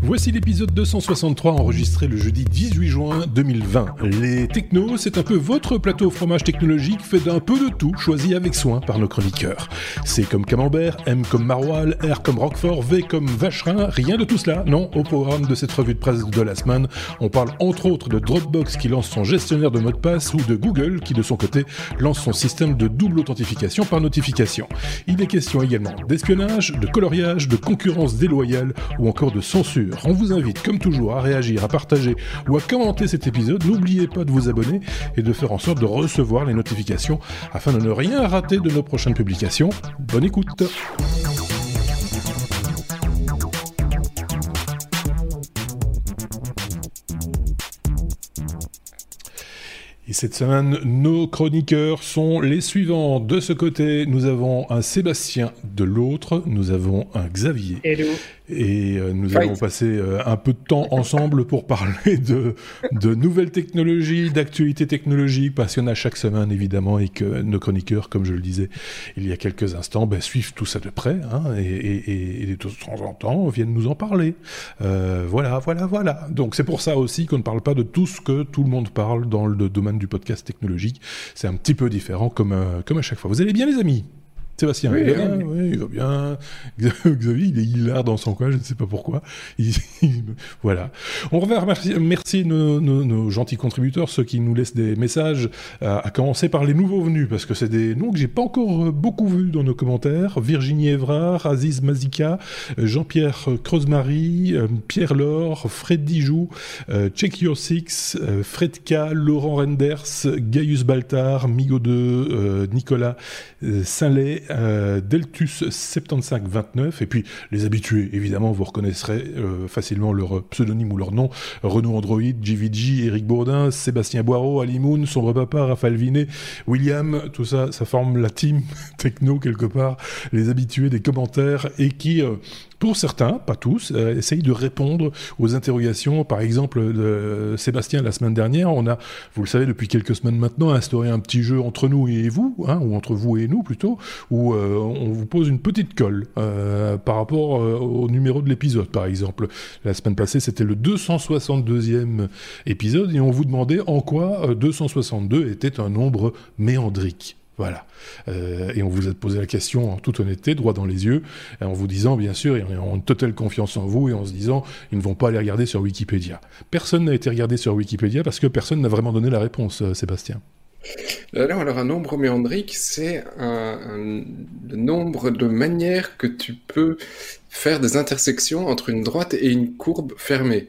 Voici l'épisode 263 enregistré le jeudi 18 juin 2020. Les technos, c'est un peu votre plateau fromage technologique fait d'un peu de tout, choisi avec soin par nos chroniqueurs. C'est comme Camembert, M comme Maroilles, R comme Roquefort, V comme Vacherin, rien de tout cela, non. Au programme de cette revue de presse de la semaine, on parle entre autres de Dropbox qui lance son gestionnaire de mots de passe ou de Google qui de son côté lance son système de double authentification par notification. Il est question également d'espionnage, de coloriage, de concurrence déloyale ou encore de censure. On vous invite, comme toujours, à réagir, à partager ou à commenter cet épisode. N'oubliez pas de vous abonner et de faire en sorte de recevoir les notifications afin de ne rien rater de nos prochaines publications. Bonne écoute Et cette semaine, nos chroniqueurs sont les suivants. De ce côté, nous avons un Sébastien. De l'autre, nous avons un Xavier. Hello. Et euh, nous allons passer euh, un peu de temps ensemble pour parler de, de nouvelles technologies, d'actualités technologiques, parce qu'il y en a chaque semaine évidemment, et que nos chroniqueurs, comme je le disais il y a quelques instants, ben, suivent tout ça de près, hein, et, et, et, de temps en temps viennent nous en parler. Euh, voilà, voilà, voilà. Donc c'est pour ça aussi qu'on ne parle pas de tout ce que tout le monde parle dans le domaine du podcast technologique. C'est un petit peu différent comme, euh, à chaque fois. Vous allez bien les amis? Sébastien, oui, il, va bien, oui, il va bien. Xavier, il est hilar dans son coin, je ne sais pas pourquoi. Il, voilà. On va remercier merci nos, nos, nos, gentils contributeurs, ceux qui nous laissent des messages, euh, à commencer par les nouveaux venus, parce que c'est des noms que j'ai pas encore beaucoup vus dans nos commentaires. Virginie Evrard, Aziz Mazika, Jean-Pierre Creusemarie, euh, Pierre Laure, Fred Dijoux, euh, Check Your Six, euh, Fredka, Laurent Renders, Gaius Baltar, Migo 2, euh, Nicolas Saint-Lay, euh, Deltus 7529 et puis les habitués évidemment vous reconnaîtrez euh, facilement leur pseudonyme ou leur nom. Renault Android, JVG, Eric Bourdin, Sébastien Boireau, Ali Moon, Sombre Papa, Raphaël Vinet, William, tout ça ça forme la team techno quelque part, les habitués des commentaires et qui euh, pour certains, pas tous, euh, essayent de répondre aux interrogations. Par exemple, Sébastien, la semaine dernière, on a, vous le savez, depuis quelques semaines maintenant, instauré un petit jeu entre nous et vous, hein, ou entre vous et nous plutôt, où euh, on vous pose une petite colle euh, par rapport euh, au numéro de l'épisode, par exemple. La semaine passée, c'était le 262e épisode, et on vous demandait en quoi 262 était un nombre méandrique. Voilà. Euh, et on vous a posé la question en toute honnêteté, droit dans les yeux, en vous disant, bien sûr, et en une totale confiance en vous, et en se disant, ils ne vont pas aller regarder sur Wikipédia. Personne n'a été regardé sur Wikipédia parce que personne n'a vraiment donné la réponse, euh, Sébastien. Alors, alors, un nombre méandrique, c'est un, un, le nombre de manières que tu peux faire des intersections entre une droite et une courbe fermée.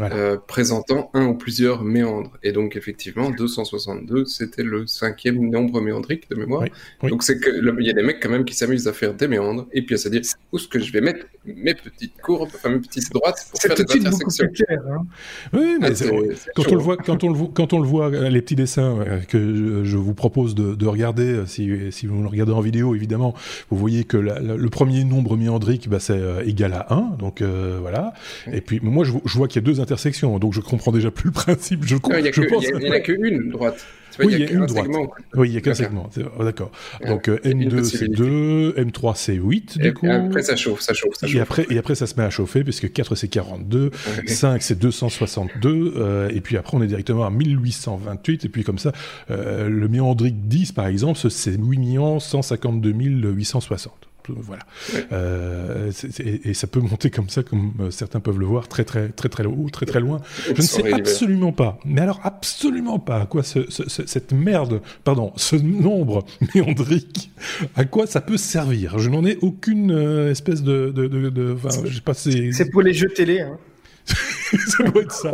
Voilà. Euh, présentant un ou plusieurs méandres. Et donc, effectivement, 262, c'était le cinquième nombre méandrique de mémoire. Oui, oui. Donc, c'est que il y a des mecs quand même qui s'amusent à faire des méandres et puis à se dire où est-ce que je vais mettre mes petites courbes, enfin mes petites droites pour faire des intersections. Clair, hein oui, mais ah, quand on le voit, quand on le voit, quand on le voit, les petits dessins que je vous propose de, de regarder, si, si, vous le regardez en vidéo, évidemment, vous voyez que la, la, le premier nombre méandrique, bah, c'est euh, égal à 1, donc euh, voilà. Oui. Et puis, moi, je, je vois qu'il y a deux intersections, donc je comprends déjà plus le principe. Je, non, il n'y a, que, a qu'une droite. Oui, il y a une droite. Segment, oui, il n'y a qu'un segment. Oh, D'accord. Donc euh, M2 c'est 2, M3 c'est 8 du et coup. Après ça chauffe, ça chauffe, ça chauffe. Et après, et après ça se met à chauffer puisque 4 c'est 42, okay. 5 c'est 262 euh, et puis après on est directement à 1828 et puis comme ça euh, le méandrique 10 par exemple c'est 8 152 860 voilà. Ouais. Euh, et, et, ça peut monter comme ça, comme euh, certains peuvent le voir, très très très très haut, très très loin. Je ne sais absolument pas, mais alors absolument pas à quoi ce, ce, cette merde, pardon, ce nombre méandrique, à quoi ça peut servir? Je n'en ai aucune euh, espèce de, de, de, de enfin, je sais pas. C'est pour les jeux télé. Hein. ça doit être ça.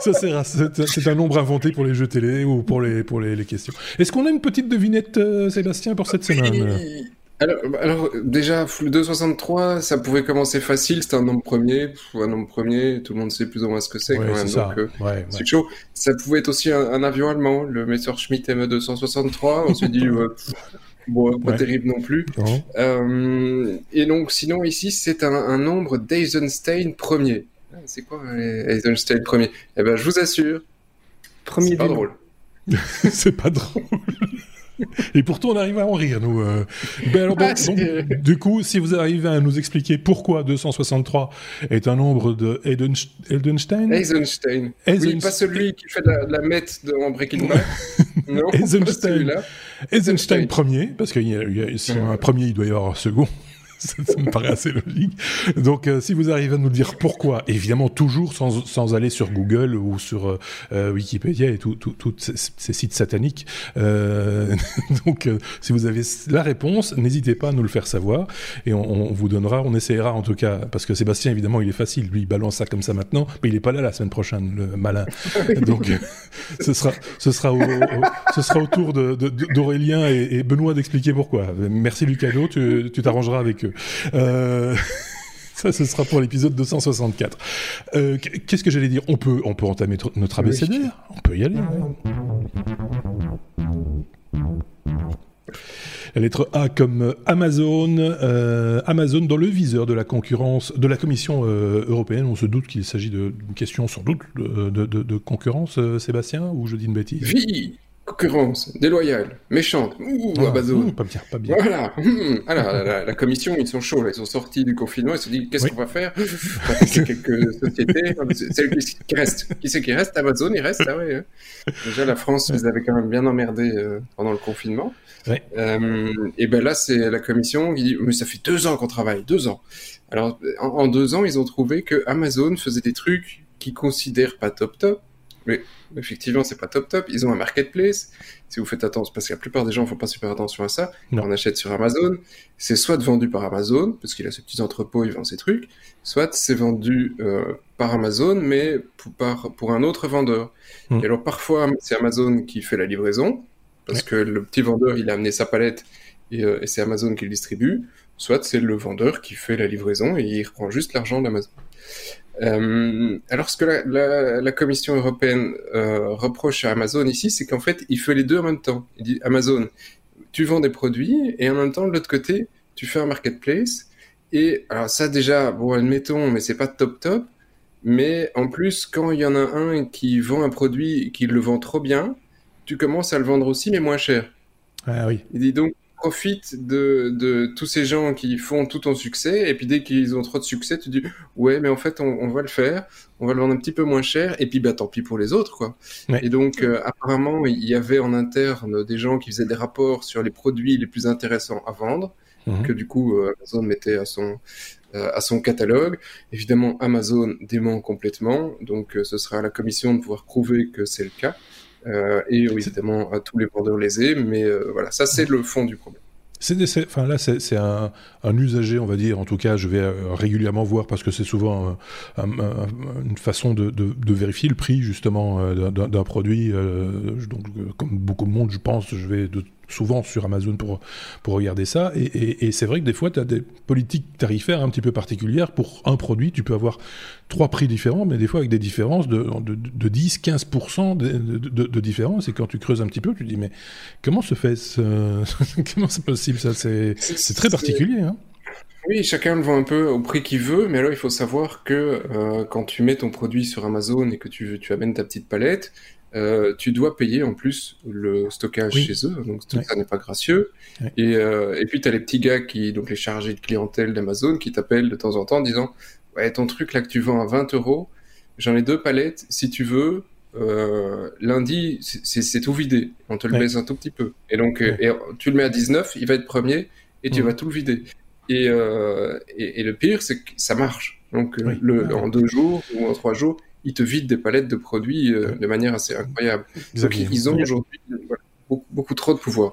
Ça sert C'est un nombre inventé pour les jeux télé ou pour les, pour les, les questions. Est-ce qu'on a une petite devinette, euh, Sébastien, pour cette semaine? Alors, alors, déjà, le 263, ça pouvait commencer facile, c'était un nombre premier, un nombre premier, tout le monde sait plus ou moins ce que c'est ouais, quand même, donc euh, ouais, c'est ouais. chaud. Ça pouvait être aussi un, un, avion allemand, le Messerschmitt ME263, on s'est dit, bon, pas terrible non plus. Non. Euh, et donc, sinon, ici, c'est un, un, nombre d'Eisenstein premier. C'est quoi Eisenstein premier Eh ben, je vous assure, premier c'est pas drôle. c'est pas drôle. Et pourtant, on arrive à en rire, nous. Euh. Ben alors, ah, du coup, si vous arrivez à nous expliquer pourquoi 263 est un nombre de Eisenstein Eisenstein. Oui, pas celui qui fait la, la mette Breaking Bad. non, Eisenstein. Eisenstein premier, parce qu'il y a, y a, si un premier, il doit y avoir un second. Ça, me paraît assez logique. Donc, euh, si vous arrivez à nous dire pourquoi, évidemment toujours sans, sans aller sur Google ou sur euh, euh, Wikipédia et tous tout, ces, sites sataniques. donc, si vous avez la réponse, n'hésitez pas à nous le faire savoir et on, on, vous donnera, on essaiera en tout cas, parce que Sébastien, évidemment, il est facile, lui, il balance ça comme ça maintenant, mais il est pas là la semaine prochaine, le malin. Donc, ce sera, ce sera, au, ce sera au tour d'Aurélien et, et, Benoît d'expliquer pourquoi. Merci Lucado, tu t'arrangeras avec eux. Euh, ça, ce sera pour l'épisode 264. Euh, qu'est-ce que j'allais dire? On peut, on peut entamer notre abécédaire On peut y aller. La lettre A comme Amazon, euh, Amazon dans le viseur de la concurrence, de la Commission européenne. On se doute qu'il s'agit d'une question sans doute de, de concurrence, Sébastien, ou je dis une bêtise? Oui, concurrence déloyale, méchante, ouh, ah, Amazon. pas bien, pas bien. Voilà. Alors, la, commission, ils sont chauds, ils sont sortis du confinement, ils se dit, qu'est-ce qu'on va faire? On va tester quelques sociétés. C'est qui reste? Qui c'est qui reste? Amazon, il reste, ah ouais. Hein. Déjà, la France, ils avaient quand même bien emmerdé euh, pendant le confinement. Euh, et ben là, c'est la commission qui dit, mais ça fait deux ans qu'on travaille, deux ans. Alors, en, en deux ans, ils ont trouvé que Amazon faisait des trucs qu'ils considèrent pas top top, mais effectivement, c'est pas top top. Ils ont un marketplace. Si vous faites attention, parce que la plupart des gens font pas super attention à ça. On achète sur Amazon. C'est soit vendu par Amazon, parce qu'il a ses petits entrepôts, il vend ses trucs. Soit c'est vendu euh, par Amazon, mais pour, par, pour un autre vendeur. Hmm. Et alors parfois, c'est Amazon qui fait la livraison, parce que le petit vendeur, il a amené sa palette et, euh, et c'est Amazon qui le distribue. Soit c'est le vendeur qui fait la livraison et il reprend juste l'argent d'Amazon. Euh, alors, ce que la, Commission européenne euh, reproche à Amazon ici, c'est qu'en fait, il fait les deux en même temps. Il dit Amazon, tu vends des produits et en même temps, de l'autre côté, tu fais un marketplace. Et alors ça déjà, bon, admettons, mais c'est pas top top. Mais en plus, quand il y en a un qui vend un produit qui le vend trop bien, tu commences à le vendre aussi, mais moins cher. Ah oui. Il dit donc, profite de, de, tous ces gens qui font tout ton succès, et puis dès qu'ils ont trop de succès, tu dis ouais, mais en fait, on, va le faire, on va le vendre un petit peu moins cher, et puis bah tant pis pour les autres, quoi. Et donc, euh, apparemment, il y avait en interne des gens qui faisaient des rapports sur les produits les plus intéressants à vendre, mhm. que du coup euh, Amazon mettait à son euh, à son catalogue. Évidemment, Amazon dément complètement, donc ce sera à la commission de pouvoir prouver que c'est le cas. Euh, et évidemment à tous les vendeurs lésés, mais euh, voilà, ça c'est le fond du problème. C'est enfin là, c'est un, un, usager, on va dire. En tout cas, je vais euh, régulièrement voir parce que c'est souvent une façon de, de, de, vérifier le prix justement d'un produit. donc, comme beaucoup de monde, je pense, je vais de souvent sur Amazon pour, pour regarder ça. Et, c'est vrai que des fois, tu as des politiques tarifaires un petit peu particulières. Pour un produit, tu peux avoir trois prix différents, mais des fois avec des différences de, de, de 10, 15% de, différence. Et quand tu creuses un petit peu, tu te dis, mais comment se fait ce... Comment c'est possible ça? C'est très particulier. Hein oui, chacun le vend un peu au prix qu'il veut, mais alors il faut savoir que euh, quand tu mets ton produit sur Amazon et que tu, tu amènes ta petite palette, euh, tu dois payer en plus le stockage chez eux, donc ça n'est pas gracieux. Et, euh, et puis tu as les petits gars qui, donc les chargés de clientèle d'Amazon, qui t'appellent de temps en temps en disant Ouais, ton truc là que tu vends à 20 euros, j'en ai deux palettes, si tu veux, euh, lundi, c'est tout vidé, on te le baisse un tout petit peu. Et donc, et tu le mets à 19, il va être premier et tu vas tout le vider. Et, et, et, le pire, c'est que ça marche. Donc, le, en deux jours ou en trois jours, ils te vident des palettes de produits euh, de manière assez incroyable. Donc, ils ont aujourd'hui beaucoup, beaucoup, trop de pouvoir.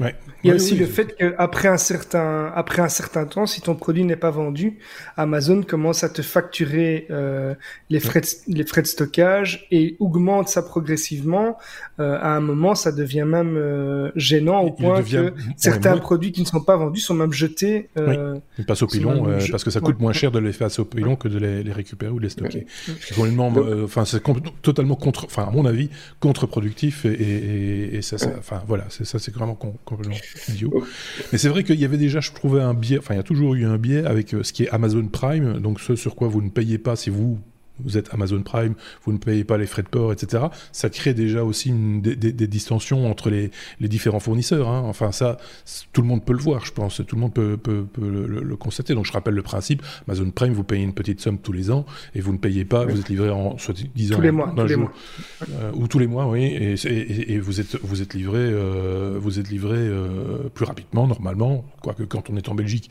Il y a aussi le fait qu'après un certain après un certain temps, si ton produit n'est pas vendu, Amazon commence à te facturer euh, les frais de, les frais de stockage et augmente ça progressivement. Euh, à un moment, ça devient même euh, gênant au point que certains produits qui ne sont pas vendus sont même jetés. Oui. Ils passent au pilon parce que ça coûte moins cher de les faire au pilon que de les, les, récupérer ou de les stocker. enfin, c'est totalement contre, enfin à mon avis, contre-productif et, et, et, ça, ça enfin voilà, c'est ça, c'est vraiment con complètement idiot. Mais c'est vrai qu'il y avait déjà, je trouvais un biais, enfin il y a toujours eu un biais avec euh, ce qui est Amazon Prime, donc ce sur quoi vous ne payez pas si vous vous êtes Amazon Prime, vous ne payez pas les frais de port, etc. Ça crée déjà aussi une, des, des, distensions entre les, les différents fournisseurs. Hein. Enfin, ça, tout le monde peut le voir, je pense. Tout le monde peut, peut, peut le, constater. Donc, je rappelle le principe Amazon Prime, vous payez une petite somme tous les ans et vous ne payez pas. Vous êtes livré en soit disant tous les mois, tous les mois. Euh, ou tous les mois, oui. Et, et, et vous êtes vous êtes livré euh, vous êtes livré euh, plus rapidement normalement, quoique quand on est en Belgique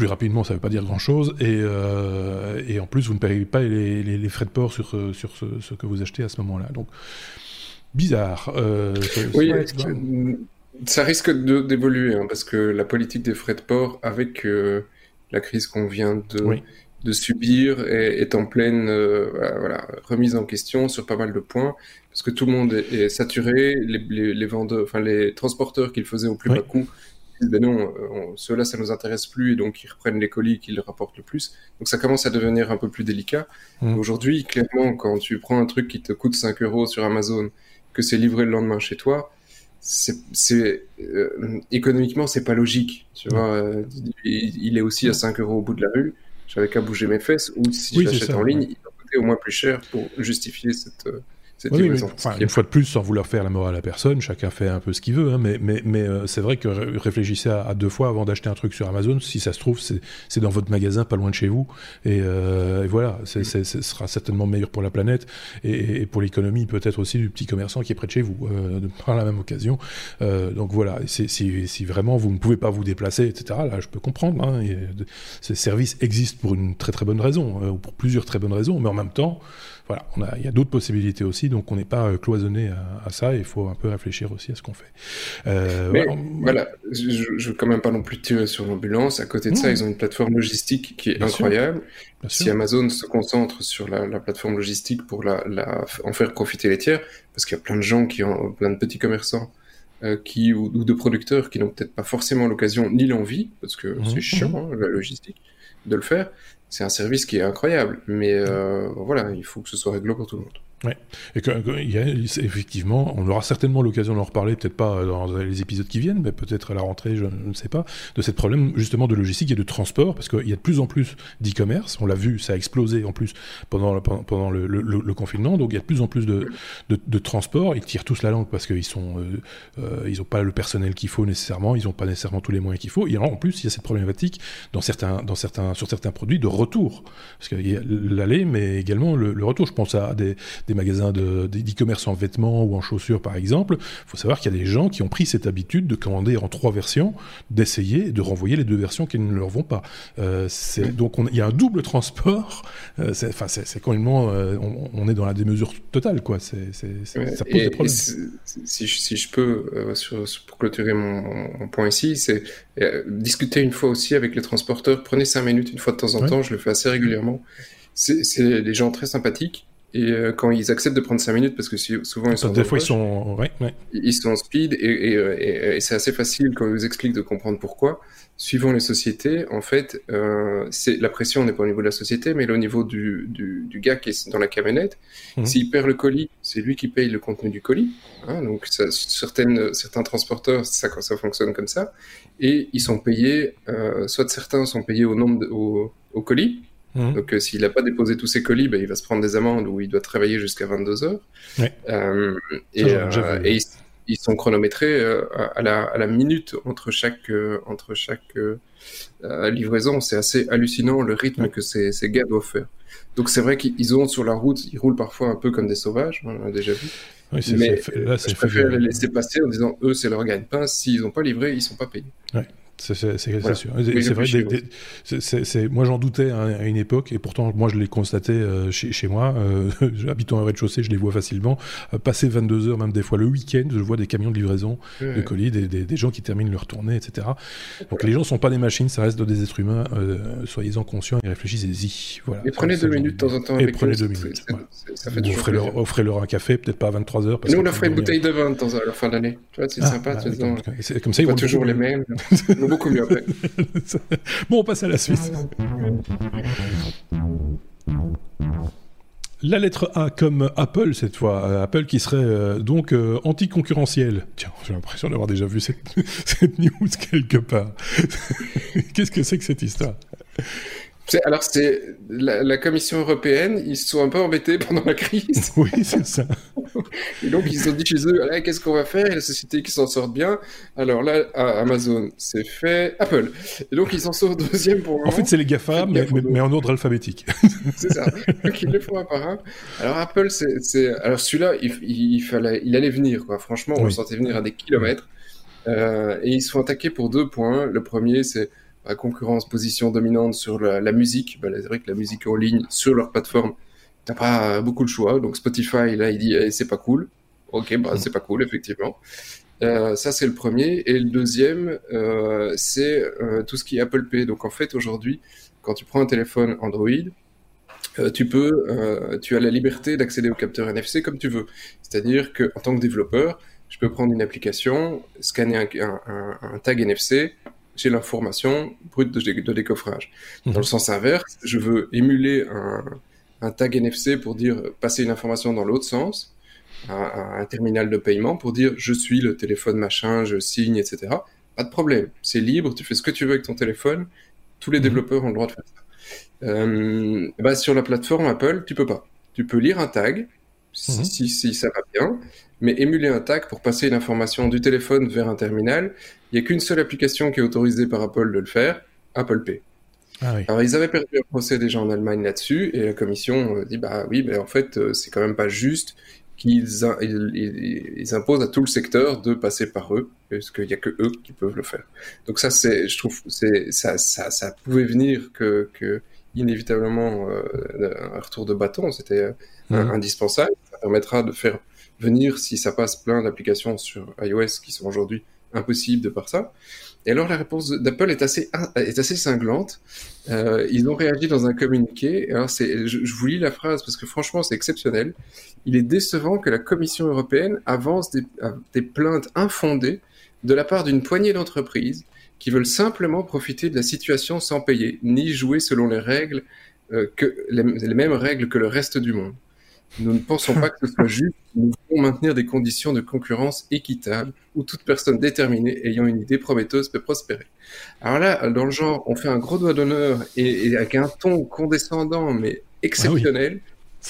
plus rapidement, ça ne veut pas dire grand-chose. Et, euh, et, en plus, vous ne payez pas les, les, frais de port sur, euh, sur ce, que vous achetez à ce moment-là. Donc, bizarre. Euh, oui, ça risque d'évoluer, hein, parce que la politique des frais de port, avec la crise qu'on vient de, de subir, est, en pleine voilà, remise en question sur pas mal de points, parce que tout le monde est, saturé, les, les, vendeurs, enfin les transporteurs qu'ils faisaient au plus bas coût ben non, euh, ceux-là, ça nous intéresse plus, et donc ils reprennent les colis qui les rapportent le plus. Donc ça commence à devenir un peu plus délicat. Mmh. Aujourd'hui, clairement, quand tu prends un truc qui te coûte 5 euros sur Amazon, que c'est livré le lendemain chez toi, c'est euh, économiquement c'est pas logique tu mmh. vois euh, il, est aussi à 5 euros au bout de la rue j'avais qu'à bouger mes fesses ou si je l'achète en ligne il va coûter au moins plus cher pour justifier cette oui, enfin, une fois de plus, sans vouloir faire la morale à personne, chacun fait un peu ce qu'il veut, hein, mais, mais, mais euh, c'est vrai que réfléchissez à, deux fois avant d'acheter un truc sur Amazon. Si ça se trouve, c'est dans votre magasin, pas loin de chez vous. Et, euh, et voilà, ce sera certainement meilleur pour la planète et, et pour l'économie, peut-être aussi du petit commerçant qui est près de chez vous, euh, par la même occasion. Euh, donc voilà, si, si, vraiment vous ne pouvez pas vous déplacer, etc., là, je peux comprendre. Hein, ces services existent pour une très très bonne raison, euh, ou pour plusieurs très bonnes raisons, mais en même temps, voilà, on a, il y a d'autres possibilités aussi, donc on n'est pas euh, cloisonné à, ça. Il faut un peu réfléchir aussi à ce qu'on fait. Euh, Mais voilà, je, ne veux quand même pas non plus tirer sur l'ambulance. À côté de ça, ils ont une plateforme logistique qui est incroyable. si Amazon se concentre sur la, plateforme logistique pour la, en faire profiter les tiers, parce qu'il y a plein de gens qui ont, plein de petits commerçants euh, qui ou, de producteurs qui n'ont peut-être pas forcément l'occasion ni l'envie, parce que mmh. c'est chiant mmh. hein, la logistique de le faire c'est un service qui est incroyable, mais euh, voilà, il faut que ce soit réglo pour tout le monde. Ouais. Et que, y a, effectivement, on aura certainement l'occasion d'en reparler, peut-être pas dans les épisodes qui viennent, mais peut-être à la rentrée, je ne sais pas, de ce problème justement de logistique et de transport, parce qu'il y a de plus en plus d'e-commerce. On l'a vu, ça a explosé en plus pendant le, confinement, donc il y a de plus en plus de, transport. Ils tirent tous la langue parce qu'ils sont, euh, euh n'ont pas le personnel qu'il faut nécessairement, ils n'ont pas nécessairement tous les moyens qu'il faut. Et en plus, il y a cette problématique dans dans certains, sur certains produits de retour, parce qu'il y a l'aller, mais également le, retour. Je pense à des des magasins d'e-commerce en vêtements ou en chaussures, par exemple, il faut savoir qu'il y a des gens qui ont pris cette habitude de commander en trois versions, d'essayer et de renvoyer les deux versions qui ne leur vont pas. Euh, donc il y a un double transport. Euh, c'est complètement, euh, on, est dans la démesure totale, quoi. ça pose des problèmes. Si, si, je peux, pour clôturer mon, point ici, c'est discuter une fois aussi avec les transporteurs. Prenez cinq minutes une fois de temps en temps. Je le fais assez régulièrement. C'est des gens très sympathiques et euh, quand ils acceptent de prendre 5 minutes, parce que souvent ils sont. Des fois ils sont. Ouais, ouais. Ils sont en speed et, et, et, c'est assez facile quand ils vous expliquent de comprendre pourquoi. Suivant les sociétés, en fait, euh, c'est la pression n'est pas au niveau de la société, mais au niveau du, du, du gars qui est dans la camionnette. Mhm. S'il perd le colis, c'est lui qui paye le contenu du colis. Hein, donc ça, certaines, certains transporteurs, ça, ça fonctionne comme ça. Et ils sont payés, euh, soit certains sont payés au nombre de, au, au colis, Mmh. Donc, euh, s'il n'a pas déposé tous ses colis, ben, il va se prendre des amendes ou il doit travailler jusqu'à 22 heures. Euh, et, euh, et ils, sont chronométrés à la, à, la, minute entre chaque, entre chaque livraison. C'est assez hallucinant le rythme que ces, ces, gars doivent faire. Donc, c'est vrai qu'ils ont sur la route, ils roulent parfois un peu comme des sauvages, on l'a déjà vu. Oui, mais là, je préfère les laisser passer en disant eux, c'est leur gagne-pain. S'ils n'ont pas livré, ils sont pas payés. Ouais. C'est sûr. c'est vrai. moi, j'en doutais à une époque, et pourtant, moi, je l'ai constaté euh, chez, chez, moi. Euh, habitant au rez-de-chaussée, je les vois facilement. Euh, passer 22 heures, même des fois le week-end, je vois des camions de livraison de colis, des, des, gens qui terminent leur tournée, etc. Donc, les gens sont pas des machines, ça reste des êtres humains. Euh, Soyez-en conscients et réfléchissez-y. Voilà. Et prenez deux minutes de temps en temps. Et prenez deux minutes. Ça fait offrez-leur, offrez leur un café, peut-être pas à 23 heures. Nous, on leur ferait une bouteille de vin de temps à la fin d'année. Tu vois, c'est ah, sympa. C'est comme ça, ils vont toujours les mêmes. beaucoup mieux après. bon, on passe à la suite. La lettre A comme Apple cette fois, euh, Apple qui serait euh, donc euh, anticoncurrentiel. Tiens, j'ai l'impression d'avoir déjà vu cette, cette news quelque part. Qu'est-ce que c'est que cette histoire? Alors, c'est la, Commission européenne, ils se sont un peu embêtés pendant la crise. Oui, c'est ça. Et donc, ils ont dit chez eux, qu'est-ce qu'on va faire? Et la société qui s'en sortent bien. Alors là, Amazon, c'est fait. Apple. Et donc, ils s'en sortent deuxième pour En fait, c'est les GAFA, mais, mais, en ordre alphabétique. c'est ça. Donc, ils le font un par un. Alors, Apple, c'est. Alors, celui-là, il, il, fallait... il allait venir, quoi. Franchement, on le sentait venir à des kilomètres. Euh, et ils se font attaquer pour deux points. Le premier, c'est la concurrence, position dominante sur la, musique. Bah, c'est vrai que la musique en ligne sur leur plateforme, t'as pas beaucoup de choix. Donc Spotify, là, il dit eh, c'est pas cool. Ok, bah, c'est pas cool, effectivement. Euh, ça, c'est le premier. Et le deuxième, euh, c'est euh, tout ce qui est Apple Pay. Donc en fait, aujourd'hui, quand tu prends un téléphone Android, tu peux, tu as la liberté d'accéder au capteur NFC comme tu veux. C'est-à-dire que en tant que développeur, je peux prendre une application, scanner un tag NFC, j'ai l'information brute de, décoffrage. Dans le mhm. sens inverse, je veux émuler un, tag NFC pour dire passer une information dans l'autre sens, un, un, terminal de paiement pour dire je suis le téléphone machin, je signe, etc. Pas de problème, c'est libre, tu fais ce que tu veux avec ton téléphone, tous les mhm. développeurs ont le droit de faire ça. Euh, bah, sur la plateforme Apple, tu peux pas. Tu peux lire un tag, si, mhm. si, si, ça va bien, mais émuler un tag pour passer une information du téléphone vers un terminal, il n'y a qu'une seule application qui est autorisée par Apple de le faire, Apple Pay. Ah Alors ils avaient perdu un procès déjà en Allemagne là-dessus, et la commission euh, dit bah oui, mais en fait euh, c'est quand même pas juste qu'ils ils, imposent à tout le secteur de passer par eux, parce qu'il n'y a que eux qui peuvent le faire. Donc ça c'est, je trouve, c'est ça, ça, ça pouvait venir que, que inévitablement euh, un retour de bâton, c'était mmh. indispensable. Permettra de faire venir si ça passe plein d'applications sur iOS qui sont aujourd'hui impossible de par ça. Et alors la réponse d'Apple est assez est assez cinglante. Euh, ils ont réagi dans un communiqué. Alors c'est, je, vous lis la phrase parce que franchement c'est exceptionnel. Il est décevant que la Commission européenne avance des, des plaintes infondées de la part d'une poignée d'entreprises qui veulent simplement profiter de la situation sans payer, ni jouer selon les règles euh, que les mêmes règles que le reste du monde. Nous ne pensons pas que ce soit juste. Nous voulons maintenir des conditions de concurrence équitables où toute personne déterminée ayant une idée prometteuse peut prospérer. Alors là, dans le genre, on fait un gros doigt d'honneur et, avec un ton condescendant mais exceptionnel.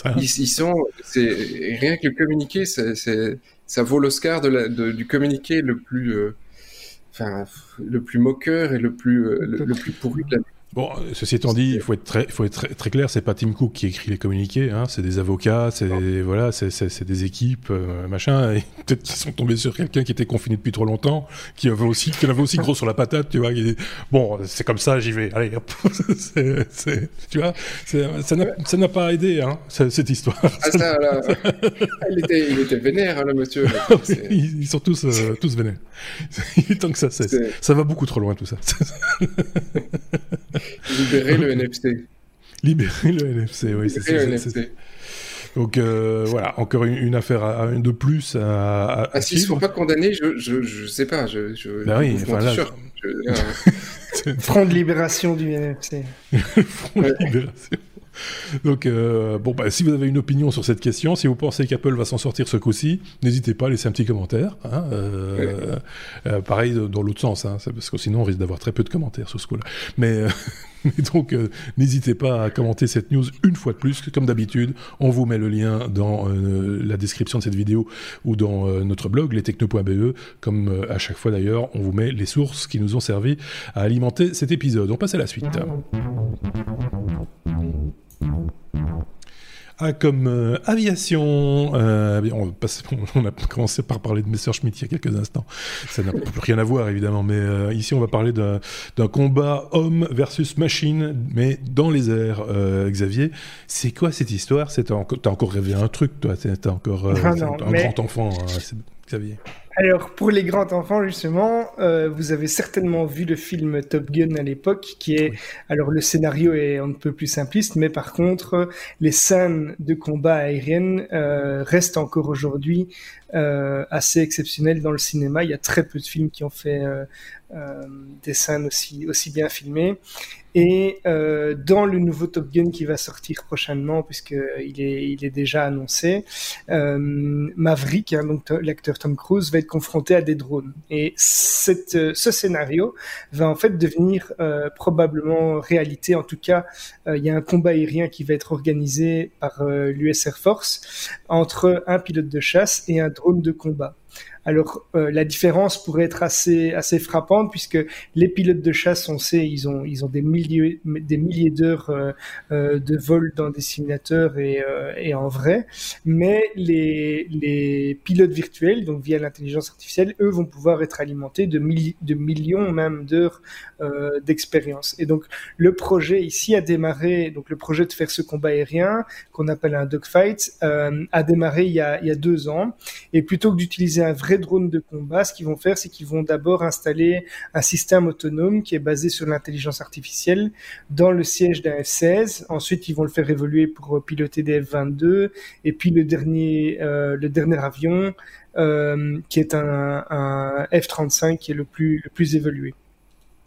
Ah ils, sont, c'est rien que le communiqué, c'est, ça vaut l'Oscar de du communiqué le plus, euh, enfin, le plus moqueur et le plus, euh, le, plus pourri de la Bon, ceci étant dit, il faut être très, faut être très, très clair. C'est pas Tim Cook qui écrit les communiqués. Hein, c'est des avocats, c'est voilà, c'est des équipes, euh, machin. Et peut-être qu'ils sont tombés sur quelqu'un qui était confiné depuis trop longtemps, qui avait aussi, qui avait aussi gros sur la patate, tu vois. Qui bon, c'est comme ça, j'y vais. Allez, hop. tu vois, ça n'a pas aidé, hein, cette histoire. Ah, ça, là, il, était, il était vénère, hein, le monsieur. ils, sont tous, euh, tous vénères. Il est temps que ça cesse. Ça va beaucoup trop loin, tout ça. Libérer le NFC. Libérer le NFC, oui, c'est ça. Donc euh, voilà, encore une, affaire à, de plus à. à ah, s'ils ne sont pas condamnés, je, je, je sais pas. Je, je, ben oui, enfin, là, Front de libération du NFC. Front de libération. Donc, euh, bon, bah, si vous avez une opinion sur cette question, si vous pensez qu'Apple va s'en sortir ce coup-ci, n'hésitez pas à laisser un petit commentaire. Hein, euh, euh, pareil dans l'autre sens, hein, parce que sinon on risque d'avoir très peu de commentaires sur ce coup-là. Mais, donc, n'hésitez pas à commenter cette news une fois de plus. Comme d'habitude, on vous met le lien dans la description de cette vidéo ou dans notre blog, lestechno.be. Comme à chaque fois d'ailleurs, on vous met les sources qui nous ont servi à alimenter cet épisode. On passe à la suite. Ah, comme euh, aviation, euh, on, on, a commencé par parler de Messerschmitt il y a quelques instants. Ça n'a rien à voir évidemment, mais euh, ici on va parler d'un combat homme versus machine, mais dans les airs. Xavier, c'est quoi cette histoire? T'as encore rêvé un truc, toi T'es encore ah un grand enfant, hein, Xavier. Alors, pour les grands enfants, justement, euh, vous avez certainement vu le film Top Gun à l'époque, qui est... Alors, le scénario est un peu plus simpliste, mais par contre, les scènes de combat aériennes euh, restent encore aujourd'hui euh, assez exceptionnelles dans le cinéma. Il y a très peu de films qui ont fait des scènes aussi, aussi bien filmées. Et euh, dans le nouveau Top Gun qui va sortir prochainement, puisqu'il est, il est déjà annoncé, euh, Maverick, hein, donc l'acteur Tom Cruise, va être confronté à des drones. Et euh, ce scénario va en fait devenir euh, probablement réalité. En tout cas, euh, il y a un combat aérien qui va être organisé par l'US Air Force entre un pilote de chasse et un drone de combat. Alors euh, la différence pourrait être assez assez frappante puisque les pilotes de chasse, on sait, ils ont ils ont des des milliers d'heures euh, euh, de vol dans des simulateurs et, et en vrai, mais les pilotes virtuels, donc via l'intelligence artificielle, eux vont pouvoir être alimentés de millions même d'heures d'expérience. Et donc le projet ici a démarré, donc le projet de faire ce combat aérien qu'on appelle un dogfight a démarré il y a deux ans et plutôt que d'utiliser un vrai drones de combat, ce qu'ils vont faire, c'est qu'ils vont d'abord installer un système autonome qui est basé sur l'intelligence artificielle dans le siège d'un F-16. Ensuite, ils vont le faire évoluer pour piloter des F-22. Et puis le dernier, euh, le dernier avion, euh, qui est un, un F-35, qui est le plus, le plus évolué.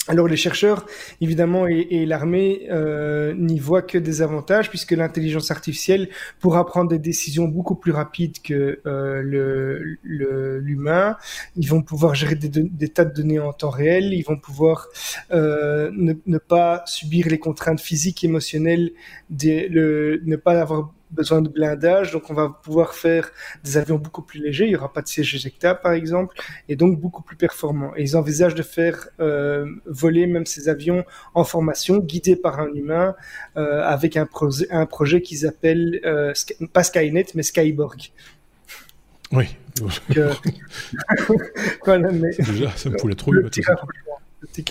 Alors les chercheurs, évidemment, et, l'armée euh, n'y voient que des avantages puisque l'intelligence artificielle pourra prendre des décisions beaucoup plus rapides que euh, l'humain. Ils vont pouvoir gérer des, tas de données en temps réel. Ils vont pouvoir euh, ne, pas subir les contraintes physiques, émotionnelles, ne pas avoir besoin de blindage, donc on va pouvoir faire des avions beaucoup plus légers, il n'y aura pas de siège éjectable par exemple, et donc beaucoup plus performants. Et ils envisagent de faire euh, voler même ces avions en formation, guidés par un humain, euh, avec un, projet, un projet qu'ils appellent, euh, pas Skynet, mais Skyborg. Oui. voilà, mais... Déjà, ça me fout la trouille. Petit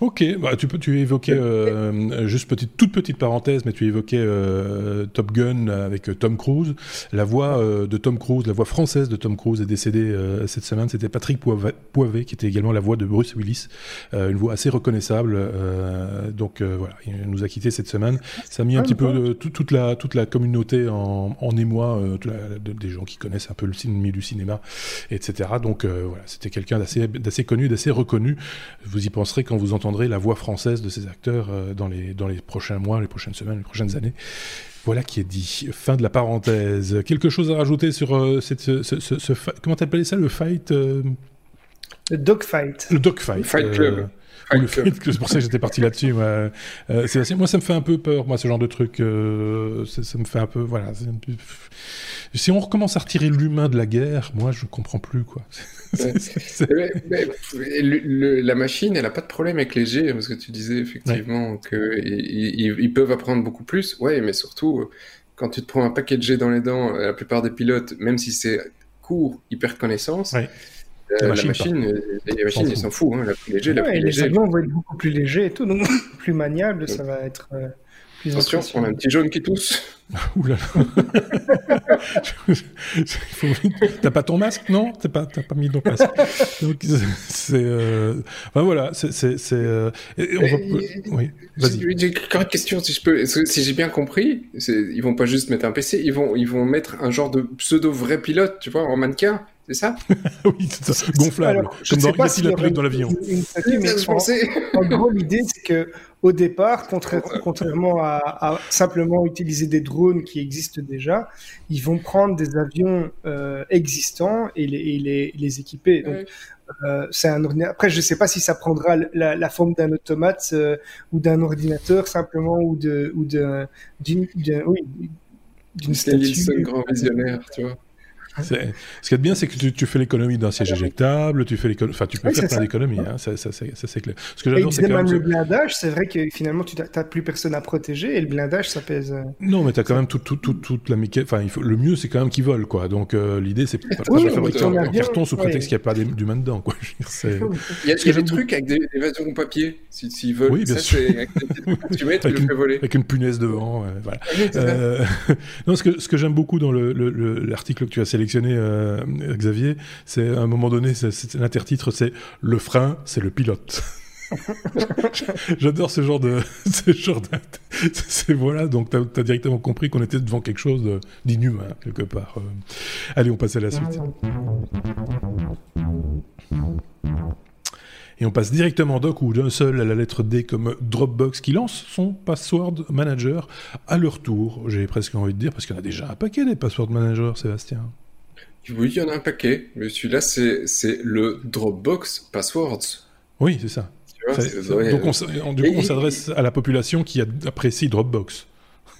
Ok, bah, tu peux, tu évoquais euh, juste petite, toute petite parenthèse, mais tu évoquais euh, Top Gun avec Tom Cruise. La voix euh, de Tom Cruise, la voix française de Tom Cruise est décédée cette semaine. C'était Patrick Poivet, qui était également la voix de Bruce Willis, une voix assez reconnaissable. donc voilà, il nous a quitté cette semaine. Ça a mis un petit peu toute la toute la communauté en, en émoi, des gens qui connaissent un peu le milieu du cinéma, etc. Donc voilà, c'était quelqu'un d'assez d'assez connu, d'assez reconnu. Vous y penserez quand vous entendrez la voix française de ces acteurs euh, dans, les, dans les prochains mois, les prochaines semaines, les prochaines années. Voilà qui est dit. Fin de la parenthèse. Quelque chose à rajouter sur euh, cette, ce, ce, comment t'appelais ça, le fight euh? Le dogfight. Le dogfight. Fight Club. C'est pour ça que j'étais parti là-dessus. Moi. assez... moi, ça me fait un peu peur, moi, ce genre de truc. ça, me fait un peu, voilà. Si on recommence à retirer l'humain de la guerre, moi, je ne comprends plus, quoi. la machine, elle n'a pas de problème avec les G, parce que tu disais effectivement qu'ils ils, peuvent apprendre beaucoup plus. Ouais, mais surtout, quand tu te prends un paquet de G dans les dents, la plupart des pilotes, même si c'est court, ils perdent connaissance. Euh, la, machine, les machines, ils s'en foutent. Hein, la plus léger, la plus les avions vont être beaucoup plus légers et tout, donc plus maniable, ça va être. Euh, Attention, on a un petit jaune qui tousse. Ouh là T'as pas ton masque, non? T'as pas, pas mis ton masque. Donc, c'est. Euh... Enfin, voilà, c'est. Euh... Oui, vas-y. J'ai une question, si je peux. Si j'ai bien compris, ils vont pas juste mettre un PC, ils vont, ils vont mettre un genre de pseudo vrai pilote, tu vois, en mannequin c'est ça Oui, c'est ça. Gonflable. Alors, comme dans pas si la dans l'avion. En, en gros, l'idée, c'est que au départ, contrairement à, simplement utiliser des drones qui existent déjà, ils vont prendre des avions euh, existants et les, les, équiper. Donc, euh, c'est un Après, je ne sais pas si ça prendra la, forme d'un automate euh, ou d'un ordinateur simplement ou de ou de d'une oui, d'une statue. grand visionnaire, tu vois. Ce qui est bien, c'est que tu, fais l'économie d'un siège éjectable, tu fais enfin, tu peux faire plein d'économies, hein, ça, ça, c'est clair. Ce que j'adore, c'est même le blindage, c'est vrai que finalement, tu n'as plus personne à protéger et le blindage, ça pèse. Euh, non, mais tu as quand même toute tout, tout, toute la mécanique. Enfin, il faut... le mieux, c'est quand même qu'ils volent, quoi. Donc, euh, l'idée, c'est pas oui, de fabriquer en, carton sous prétexte qu'il n'y a pas d'humain dedans, quoi. il y a, il y a des trucs avec des, des versions papier, s'ils veulent. Oui, bien sûr. tu mets, tu le fais voler. Avec une punaise devant, voilà. Euh, non, ce que, ce que j'aime beaucoup dans l'article que tu as sélectionné, euh, Xavier, c'est à un moment donné, l'intertitre, c'est le frein, c'est le pilote. J'adore ce genre de, ce genre de, c'est voilà. Donc t'as as directement compris qu'on était devant quelque chose d'inhumain quelque part. Euh, allez, on passe à la suite. et on passe directement doc ou d'un seul à la lettre D comme Dropbox qui lance son password manager à leur tour. J'ai presque envie de dire parce qu'il y en a déjà un paquet des password managers, Sébastien. Oui, il y en a un paquet, mais celui-là c'est le Dropbox Passwords. Oui, c'est ça. donc on, du coup, on s'adresse à la population qui apprécie Dropbox.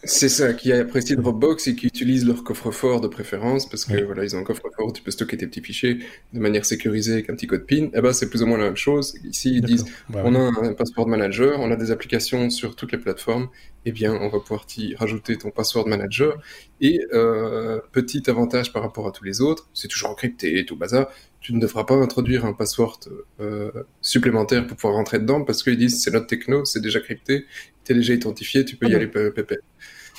C'est ça, qui apprécient Dropbox et qui utilisent leur coffre-fort de préférence parce que voilà, ils ont un coffre-fort où tu peux stocker tes petits fichiers de manière sécurisée avec un petit code PIN. Eh ben, c'est plus ou moins la même chose. Ici, ils disent, on a un password manager, on a des applications sur toutes les plateformes. Eh bien, on va pouvoir t'y rajouter ton password manager. Et euh, petit avantage par rapport à tous les autres, c'est toujours encrypté et tout bazar. Tu ne devras pas introduire un password euh, supplémentaire pour pouvoir rentrer dedans parce qu'ils disent c'est notre techno, c'est déjà crypté, t'es déjà identifié, tu peux y ah aller pépé.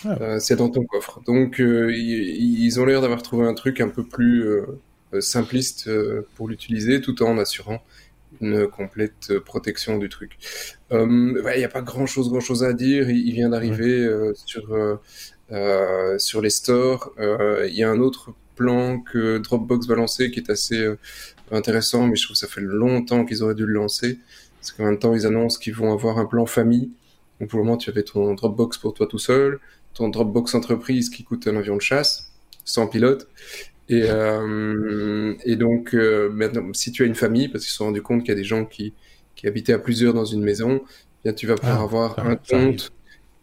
Ah. Euh, c'est dans ton coffre. Donc euh, ils, ont l'air d'avoir trouvé un truc un peu plus euh, simpliste pour l'utiliser, tout en assurant une complète protection du truc. Il n'y a pas grand chose, grand chose à dire. Il, vient d'arriver sur sur les stores. Il y a un autre plan que Dropbox va lancer qui est assez intéressant, mais je trouve que ça fait longtemps qu'ils auraient dû le lancer. Parce qu'en même temps, ils annoncent qu'ils vont avoir un plan famille. Donc pour le moment, tu avais ton Dropbox pour toi tout seul, ton Dropbox entreprise qui coûte un avion de chasse, sans pilote. Et, euh, et donc, euh, maintenant, si tu as une famille, parce qu'ils se sont rendus compte qu'il y a des gens qui, qui habitaient à plusieurs dans une maison, eh bien tu vas pouvoir ah, avoir un compte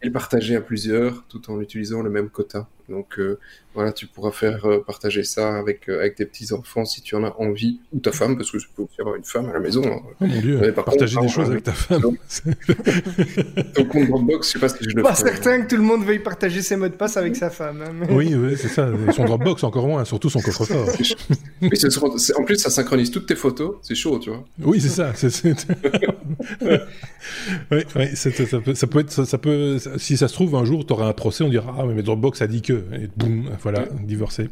et le partager à plusieurs tout en utilisant le même quota. Donc euh, voilà, tu pourras faire euh, partager ça avec, euh, avec tes petits-enfants si tu en as envie, ou ta femme, parce que tu peux aussi avoir une femme à la maison. Hein. Oh mon dieu, partager des choses avec ta femme. Ton compte Dropbox, je sais pas si je le Pas certain que tout le monde veuille partager ses mots de passe avec sa femme. Hein, oui, oui c'est ça. Son Dropbox, encore moins, surtout son coffre-fort. en plus, ça synchronise toutes tes photos, c'est chaud, tu vois. Oui, c'est ça. oui, oui ça, peut, ça, peut, être, ça, peut, si ça se trouve, un jour, tu auras un procès, on dira Ah, mais Dropbox a dit que et boum, voilà, divorcé.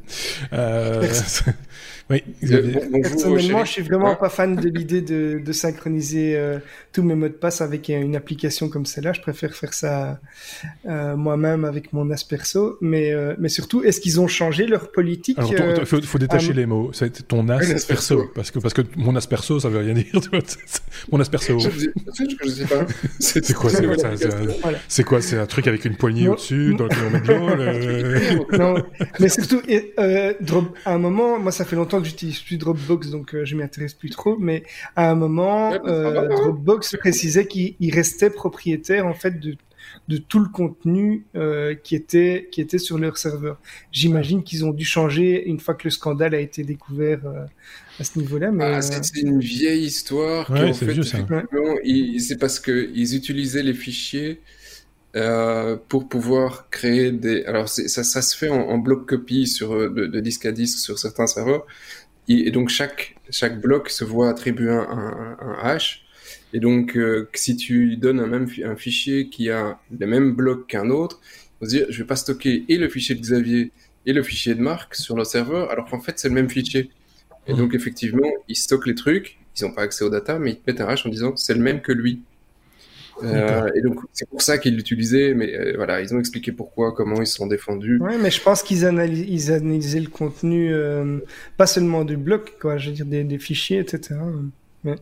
Euh... oui, Personnellement, je suis vraiment pas fan de l'idée de, de, synchroniser euh, tous mes mots de passe avec une application comme celle-là. Je préfère faire ça euh, moi-même avec mon Asperso. Mais, euh, mais surtout, est-ce qu'ils ont changé leur politique Il euh, faut, faut, détacher les mots. C'est ton Asperso. Parce que, parce que mon Asperso, ça veut rien dire. mon Asperso. Je, sais pas? C'est quoi C'est quoi C'est un truc avec une poignée au-dessus, dans le non, mais surtout, euh, drop, à un moment, moi ça fait longtemps que j'utilise plus Dropbox, donc euh, je m'y intéresse plus trop, mais à un moment, euh, Dropbox précisait qu'il restait propriétaire en fait de, de tout le contenu euh, qui était qui était sur leur serveur. J'imagine qu'ils ont dû changer une fois que le scandale a été découvert euh, à ce niveau-là. Mais ah, c'est une vieille histoire. Ouais, c'est parce que ils utilisaient les fichiers euh, pour pouvoir créer des. Alors ça, ça se fait en, bloc copie sur euh, de, disque à disque sur certains serveurs, et, donc chaque chaque bloc se voit attribuer un, un, hash. Et donc euh, si tu donnes un même un fichier qui a le même bloc qu'un autre, on se dire je vais pas stocker et le fichier de Xavier et le fichier de Marc sur le serveur, alors qu'en fait c'est le même fichier. Et mmh. donc effectivement ils stockent les trucs, ils n'ont pas accès aux data, mais ils te mettent un hash en disant c'est le même que lui. Euh, et donc c'est pour ça qu'ils l'utilisaient, mais euh, voilà, ils ont expliqué pourquoi, comment ils se sont défendus. Ouais, mais je pense qu'ils analysaient, ils analysaient le contenu, euh, pas seulement du bloc, quoi, je veux dire des, des fichiers, etc. Mais...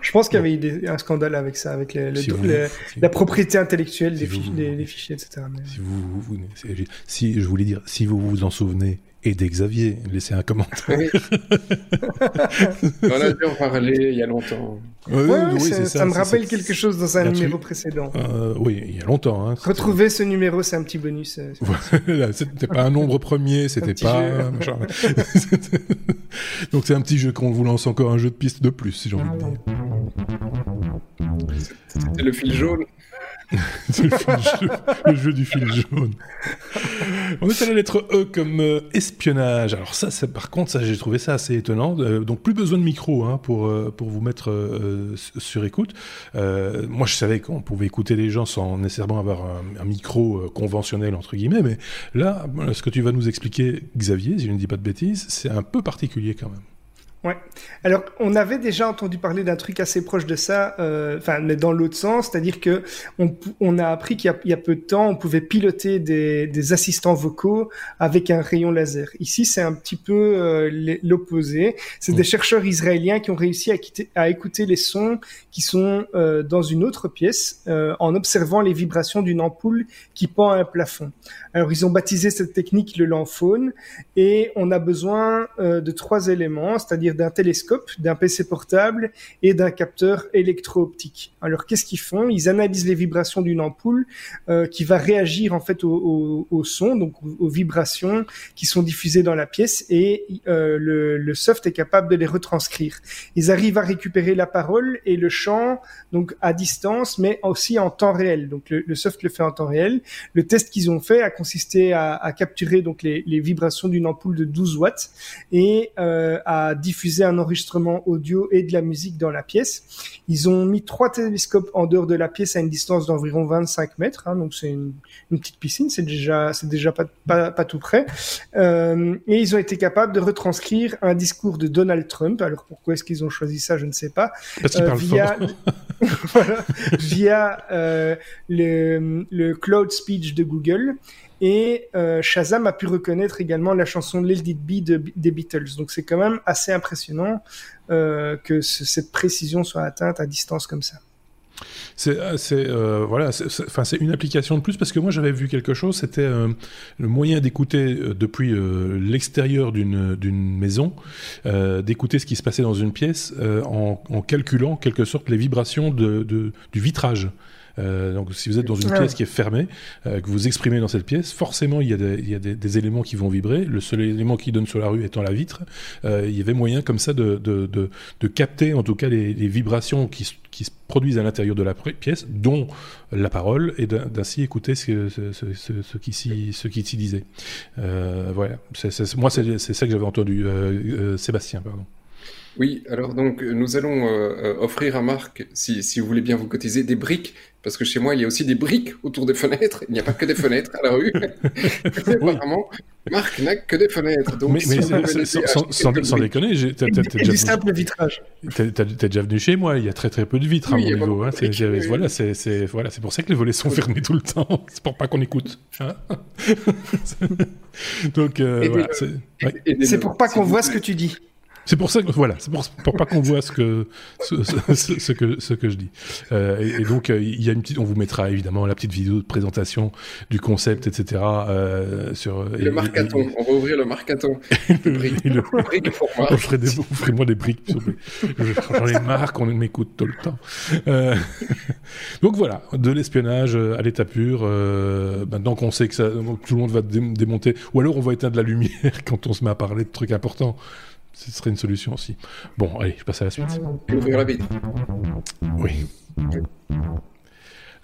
Je pense qu'il y avait eu un scandale avec ça, avec le, la propriété intellectuelle des, des, fichiers, etc. Si, vous, vous, si, je voulais dire, si vous vous en souvenez, et d'Xavier. Laissez un commentaire. Oui. On a dû en parler il y a longtemps. oui, ça, ça, me rappelle quelque chose dans un numéro précédent. Euh, oui, il y a longtemps. Hein, Retrouver ce numéro, c'est un petit bonus. Euh, c'était pas un nombre premier, c'était pas. Donc c'est un petit jeu qu'on vous lance encore un jeu de piste de plus, si j'ai envie de dire. C'était le fil jaune. le, jeu, du fil jaune. On est à la lettre E comme euh, espionnage. Alors ça, par contre, ça, j'ai trouvé ça assez étonnant. Euh, donc plus besoin de micro hein, pour, euh, pour vous mettre sur écoute. moi, je savais qu'on pouvait écouter les gens sans nécessairement avoir un, micro conventionnel, entre guillemets. Mais là, ce que tu vas nous expliquer, Xavier, si je ne dis pas de bêtises, c'est un peu particulier quand même. Ouais. Alors, on avait déjà entendu parler d'un truc assez proche de ça, euh, enfin, mais dans l'autre sens, c'est-à-dire que on, on, a appris qu'il y, y, a peu de temps, on pouvait piloter des, des, assistants vocaux avec un rayon laser. Ici, c'est un petit peu euh, l'opposé. C'est des chercheurs israéliens qui ont réussi à, quitter, à écouter les sons qui sont euh, dans une autre pièce en observant les vibrations d'une ampoule qui pend à un plafond. Alors, ils ont baptisé cette technique le lamphone et on a besoin de trois éléments, c'est-à-dire d'un télescope, d'un PC portable et d'un capteur électro-optique. Alors qu'est-ce qu'ils font? Ils analysent les vibrations d'une ampoule euh, qui va réagir en fait au, son, donc aux, vibrations qui sont diffusées dans la pièce et euh, le, soft est capable de les retranscrire. Ils arrivent à récupérer la parole et le chant donc à distance, mais aussi en temps réel. Donc le, soft le fait en temps réel. Le test qu'ils ont fait a consisté à, capturer donc les, les vibrations d'une ampoule de 12 watts et euh, à diffuser diffuser un enregistrement audio et de la musique dans la pièce. Ils ont mis trois télescopes en dehors de la pièce à une distance d'environ 25 mètres, hein, donc c'est une, une, petite piscine, c'est déjà c'est déjà pas, pas, pas tout près. Euh, et ils ont été capables de retranscrire un discours de Donald Trump. Alors pourquoi est-ce qu'ils ont choisi ça, je ne sais pas. Parce euh, via voilà, via euh, le, le cloud speech de Google. Et euh, Shazam a pu reconnaître également la chanson Let It de, des Beatles. Donc c'est quand même assez impressionnant euh, que ce, cette précision soit atteinte à distance comme ça. C'est euh, euh, voilà, enfin c'est une application de plus parce que moi j'avais vu quelque chose, c'était le moyen d'écouter depuis l'extérieur d'une d'une maison, d'écouter ce qui se passait dans une pièce en, calculant en quelque sorte les vibrations de du vitrage. Euh, donc si vous êtes dans une pièce qui est fermée, euh, que vous exprimez dans cette pièce, forcément il y a, des, il y a des, des, éléments qui vont vibrer. Le seul élément qui donne sur la rue étant la vitre. Euh, il y avait moyen comme ça de, de, de, de capter en tout cas les, les vibrations qui, qui, se produisent à l'intérieur de la pièce, dont la parole, et d'ainsi écouter ce, ce, ce, ce qui s'y disait. Voilà. C est, c est, moi c'est ça que j'avais entendu. Sébastien, pardon. Oui, alors donc nous allons euh, offrir à Marc, si, si, vous voulez bien vous cotiser, des briques parce que chez moi, il y a aussi des briques autour des fenêtres. Il n'y a pas que des fenêtres à la rue. oui. Apparemment, Marc n'a que des fenêtres. Donc, mais, mais sans, sans, sans, sans déconner, t'as déjà, simple vitrage. T'es déjà venu chez moi. Il y a très très peu de vitres oui, à mon niveau. Hein. Oui, voilà, c'est voilà, pour ça que les volets sont fermés tout le temps. C'est pour pas qu'on écoute. Hein donc euh, voilà, c'est pour pas qu'on voit ce que tu dis. C'est pour ça que voilà, c'est pour, pour pas qu'on voit ce que ce, ce, ce, que ce que je dis. Euh, et, et, donc euh, il y a une petite, on vous mettra évidemment la petite vidéo de présentation du concept, etc. Euh, sur le marcaton. On va ouvrir le marcaton. le brique. le, brique pour moi. Offrez-moi des briques. J'en ai marre qu'on m'écoute tout le temps. Euh, donc voilà, de l'espionnage à l'état pur. Maintenant qu'on sait que ça, tout le monde va démonter, ou alors on va éteindre la lumière quand on se met à parler de trucs importants ce serait une solution aussi. Bon, allez, je passe à la suite. Ouvrir la vitre. Oui.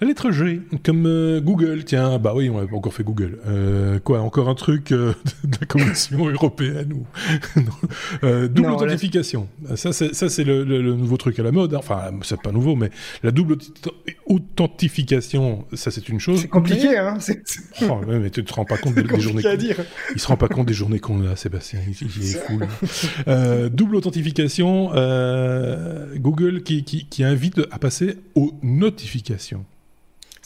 La lettre G, comme euh, Google, tiens, bah oui, on a encore fait Google. Euh, quoi, encore un truc euh, de la Commission européenne ou double non, authentification. Là... Ça, c'est ça, c'est le, le, le, nouveau truc à la mode. Hein. Enfin, c'est pas nouveau, mais la double authentification, ça, c'est une chose. C'est compliqué, hein. Oh, mais tu te rends pas compte des, des journées. À dire. Il se rend pas compte des journées qu'on a, Sébastien. Il, il est fou. Double authentification, Google qui, qui, qui invite à passer aux notifications.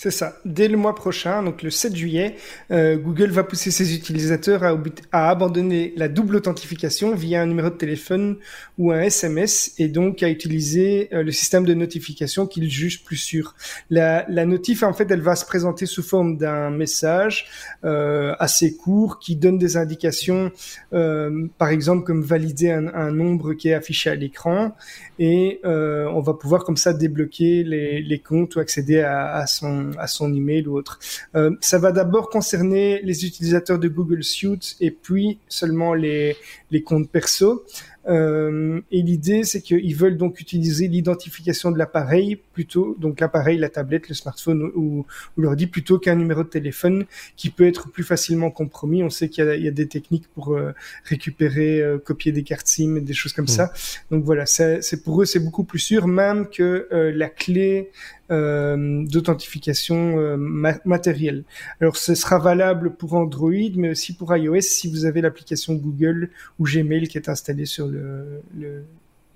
C'est ça. Dès le mois prochain, donc le 7 juillet, euh, Google va pousser ses utilisateurs à, abandonner la double authentification via un numéro de téléphone ou un SMS et donc à utiliser euh, le système de notification qu'ils jugent plus sûr. La, la, notif, en fait, elle va se présenter sous forme d'un message euh, assez court qui donne des indications, euh, par exemple comme valider un, un, nombre qui est affiché à l'écran et on va pouvoir comme ça débloquer les, les comptes ou accéder à, à son à son email ou autre. Euh, ça va d'abord concerner les utilisateurs de Google Suite et puis seulement les, les comptes perso. Euh, et l'idée, c'est qu'ils veulent donc utiliser l'identification de l'appareil plutôt, donc l'appareil, la tablette, le smartphone ou, ou l'ordi plutôt qu'un numéro de téléphone qui peut être plus facilement compromis. On sait qu'il y, y, a des techniques pour euh, récupérer, euh, copier des cartes SIM, et des choses comme mmh. ça. Donc voilà, c'est pour eux, c'est beaucoup plus sûr, même que euh, la clé euh, d'authentification euh, ma matérielle. Alors ce sera valable pour Android, mais aussi pour iOS si vous avez l'application Google ou Gmail qui est installée sur le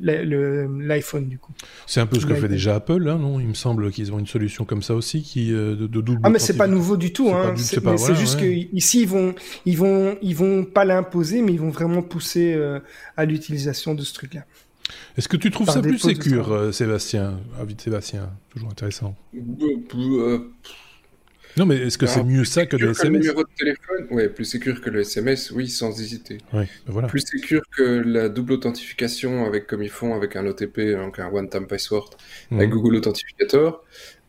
le, l'iPhone du coup. C'est un peu ce que fait déjà Apple, hein, non? Il me semble qu'ils ont une solution comme ça aussi qui euh, de, double. Ah mais c'est pas nouveau du tout. Hein. C'est juste qu'ici ils vont ils vont ils vont pas l'imposer, mais ils vont vraiment pousser euh, à l'utilisation de ce truc-là. Est-ce que tu trouves ça plus sécure, euh, Sébastien? Avis de Sébastien, toujours intéressant. Non, mais est-ce que c'est mieux ça que le SMS Le numéro de téléphone, ouais, plus sécure que le SMS, oui, sans hésiter. Ben voilà. Plus sécure que la double authentification avec, comme ils font avec un OTP, donc un one-time password, mhm. avec Google Authentificator.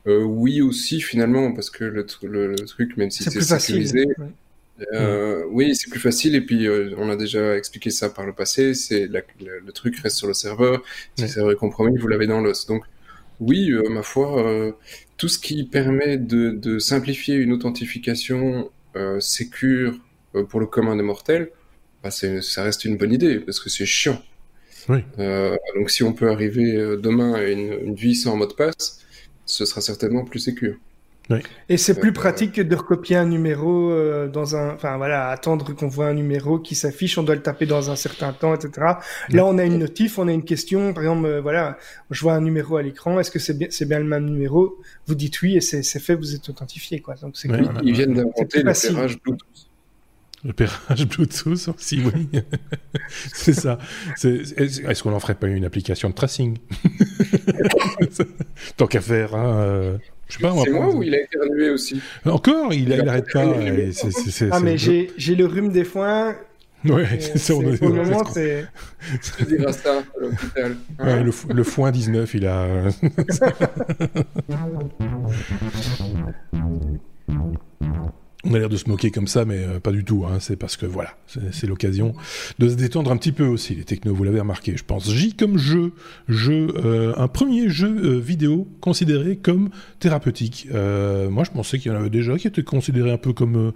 Euh, oui aussi finalement, parce que le, truc, même si c'est sécurisé, euh, oui, c'est plus facile. Et puis, euh, on a déjà expliqué ça par le passé. C'est le, truc reste sur le serveur. Si le serveur est compromis, vous l'avez dans l'os. Donc, oui, euh, ma foi, euh, tout ce qui permet de, simplifier une authentification euh, sécure pour le commun des mortels, bah, ça reste une bonne idée parce que c'est chiant. donc si on peut arriver demain à une, une vie sans mot de passe, ce sera certainement plus sécure. Et c'est plus pratique que de recopier un numéro euh, dans un, enfin voilà, attendre qu'on voit un numéro qui s'affiche, on doit le taper dans un certain temps, etc. Là, on a une notif, on a une question, par exemple, euh, voilà, je vois un numéro à l'écran, est-ce que c'est bien, c'est bien le même numéro? Vous dites oui et c'est fait, vous êtes authentifié, quoi. Donc c'est Ils viennent d'inventer le pérage Bluetooth. Le pérage Bluetooth aussi, oui. c'est ça. Est-ce qu'on en ferait pas une application de tracing? Tant qu'à faire, hein, euh, c'est moi ou il a éternué aussi Encore, il n'arrête pas. ah, mais j'ai le rhume des foins. Ouais, c'est ça. On pour le moment, c'est. Tu diras ça à l'hôpital. Ouais, le, le, foin 19, il a. On a l'air de se moquer comme ça, mais euh, pas du tout. Hein. C'est parce que voilà, c'est l'occasion de se détendre un petit peu aussi. Les technos, vous l'avez remarqué, je pense. J comme jeu, jeu, euh, un premier jeu euh, vidéo considéré comme thérapeutique. moi, je pensais qu'il y en avait déjà qui étaient considérés un peu comme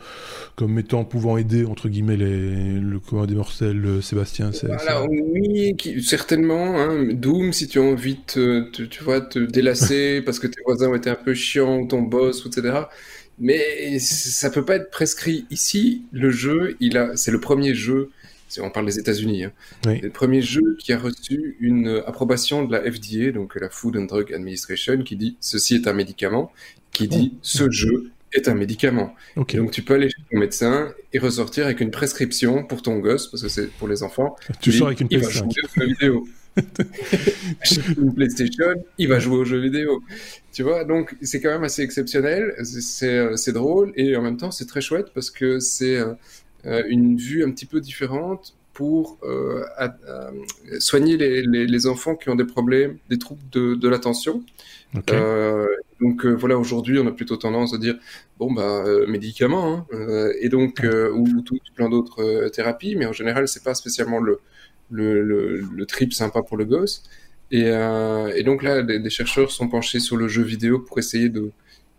comme étant pouvant aider entre guillemets les, le commun des mortels. Sébastien, c'est voilà, oui, certainement. Hein. Doom, si tu as envie de te, tu vois, te délasser parce que tes voisins ont été un peu chiants ou ton boss, etc mais ça peut pas être prescrit. Ici, le jeu, il a, c'est le premier jeu, on parle des États-Unis, hein, le premier jeu qui a reçu une approbation de la FDA, donc la Food and Drug Administration, qui dit ceci est un médicament, qui dit oh. ce jeu est un médicament. Donc tu peux aller chez ton médecin et ressortir avec une prescription pour ton gosse, parce que c'est pour les enfants. Tu sors avec une PS5. une PlayStation, il va jouer aux jeux vidéo. Tu vois, donc c'est quand même assez exceptionnel, c'est drôle et en même temps c'est très chouette parce que c'est euh, euh, une vue un petit peu différente pour euh, soigner les, les, enfants qui ont des problèmes, des troubles de, de l'attention. donc voilà, aujourd'hui, on a plutôt tendance à dire bon bah médicaments, hein, et donc ou tout, plein d'autres thérapies, mais en général, c'est pas spécialement le le, le, trip sympa pour le gosse. Et, euh, et donc là, des, chercheurs sont penchés sur le jeu vidéo pour essayer de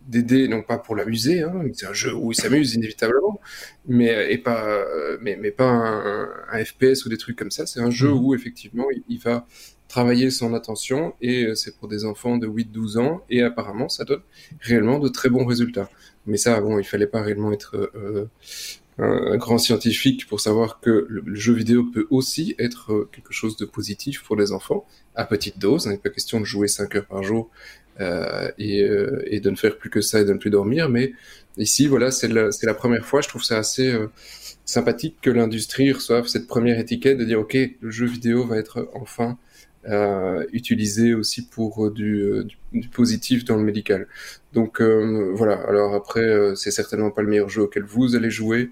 d'aider, non pas pour l'amuser, hein, c'est un jeu où il s'amuse inévitablement, mais, et pas, mais, mais pas un, FPS ou des trucs comme ça. C'est un jeu mmh. où effectivement il, va travailler son attention et euh, c'est pour des enfants de 8-12 ans et apparemment ça donne réellement de très bons résultats. Mais ça, bon, il fallait pas réellement être euh, un, grand scientifique pour savoir que le, jeu vidéo peut aussi être euh, quelque chose de positif pour les enfants, à petite dose. Il n'est pas question de jouer 5 heures par jour euh, et, euh, et, de ne faire plus que ça et de ne plus dormir. Mais ici, voilà, c'est la, la, première fois. Je trouve ça assez euh, sympathique que l'industrie reçoive cette première étiquette de dire, OK, le jeu vidéo va être enfin euh, utilisé aussi pour du, du, du, positif dans le médical. Donc voilà, alors après, c'est certainement pas le meilleur jeu auquel vous allez jouer,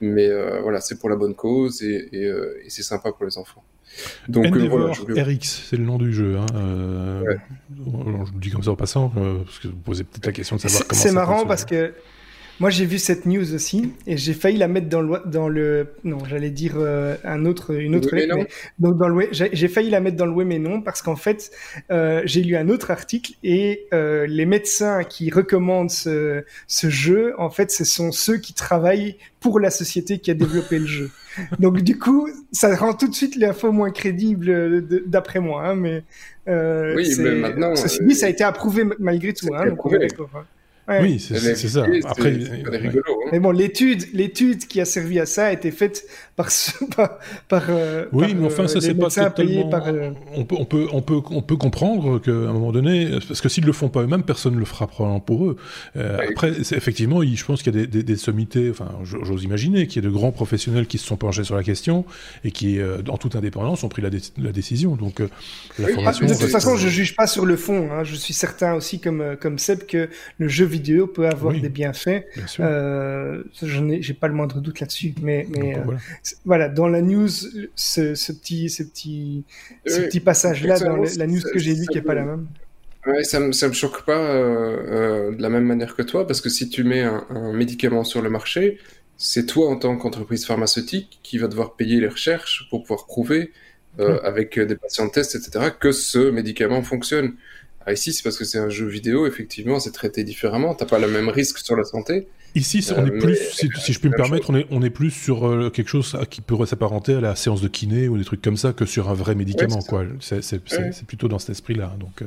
mais euh, voilà, c'est pour la bonne cause et, euh, et, c'est sympa pour les enfants. Donc euh, voilà, RX, c'est le nom du jeu. Hein, je le dis comme ça en passant, parce que vous posez peut-être la question de savoir comment. C'est marrant parce que moi, j'ai vu cette news aussi et j'ai failli la mettre dans le, dans le non, j'allais dire euh, un autre, une autre lettre, mais, donc dans le j'ai failli la mettre dans le oui mais non parce qu'en fait, euh, j'ai lu un autre article et euh, les médecins qui recommandent ce, ce jeu, en fait, ce sont ceux qui travaillent pour la société qui a développé le jeu. Donc du coup, ça rend tout de suite l'info moins crédible d'après moi, hein, mais oui, mais maintenant, ceci dit, ça a été approuvé malgré tout, hein, donc, Oui, c'est ça. Après, rigolo, hein. mais bon, l'étude, l'étude qui a servi à ça a été faite par, par, par euh, oui, mais enfin, ça c'est pas totalement. Par, euh, on peut, on peut, on peut, on peut comprendre qu'à un moment donné, parce que s'ils le font pas eux-mêmes, personne ne le fera probablement pour eux. Euh, après, effectivement, je pense qu'il y a des, des, sommités. Enfin, j'ose imaginer qu'il y a de grands professionnels qui se sont penchés sur la question et qui, en toute indépendance, ont pris la, la décision. Donc, la formation. de toute façon, je juge pas sur le fond. Hein. Je suis certain aussi, comme comme Seb, que le jeu vidéo peut avoir des bienfaits. Euh, je n'ai j'ai pas le moindre doute là-dessus. Mais, mais euh, voilà. Dans la news, ce, ce petit, ce petit, ce petit passage-là dans la, news que j'ai lue qui est pas la même. Ouais, ça me, ça me choque pas euh, de la même manière que toi, parce que si tu mets un, un médicament sur le marché, c'est toi en tant qu'entreprise pharmaceutique qui va devoir payer les recherches pour pouvoir prouver euh, avec des patients de test, etc., que ce médicament fonctionne. Ah, ici, c'est parce que c'est un jeu vidéo, effectivement, c'est traité différemment. T'as pas le même risque sur la santé. Ici, on est euh, plus, si, je puis me permettre, on est, on est plus sur euh, quelque chose qui pourrait s'apparenter à la séance de kiné ou des trucs comme ça que sur un vrai médicament, quoi. C'est plutôt dans cet esprit-là. Donc euh,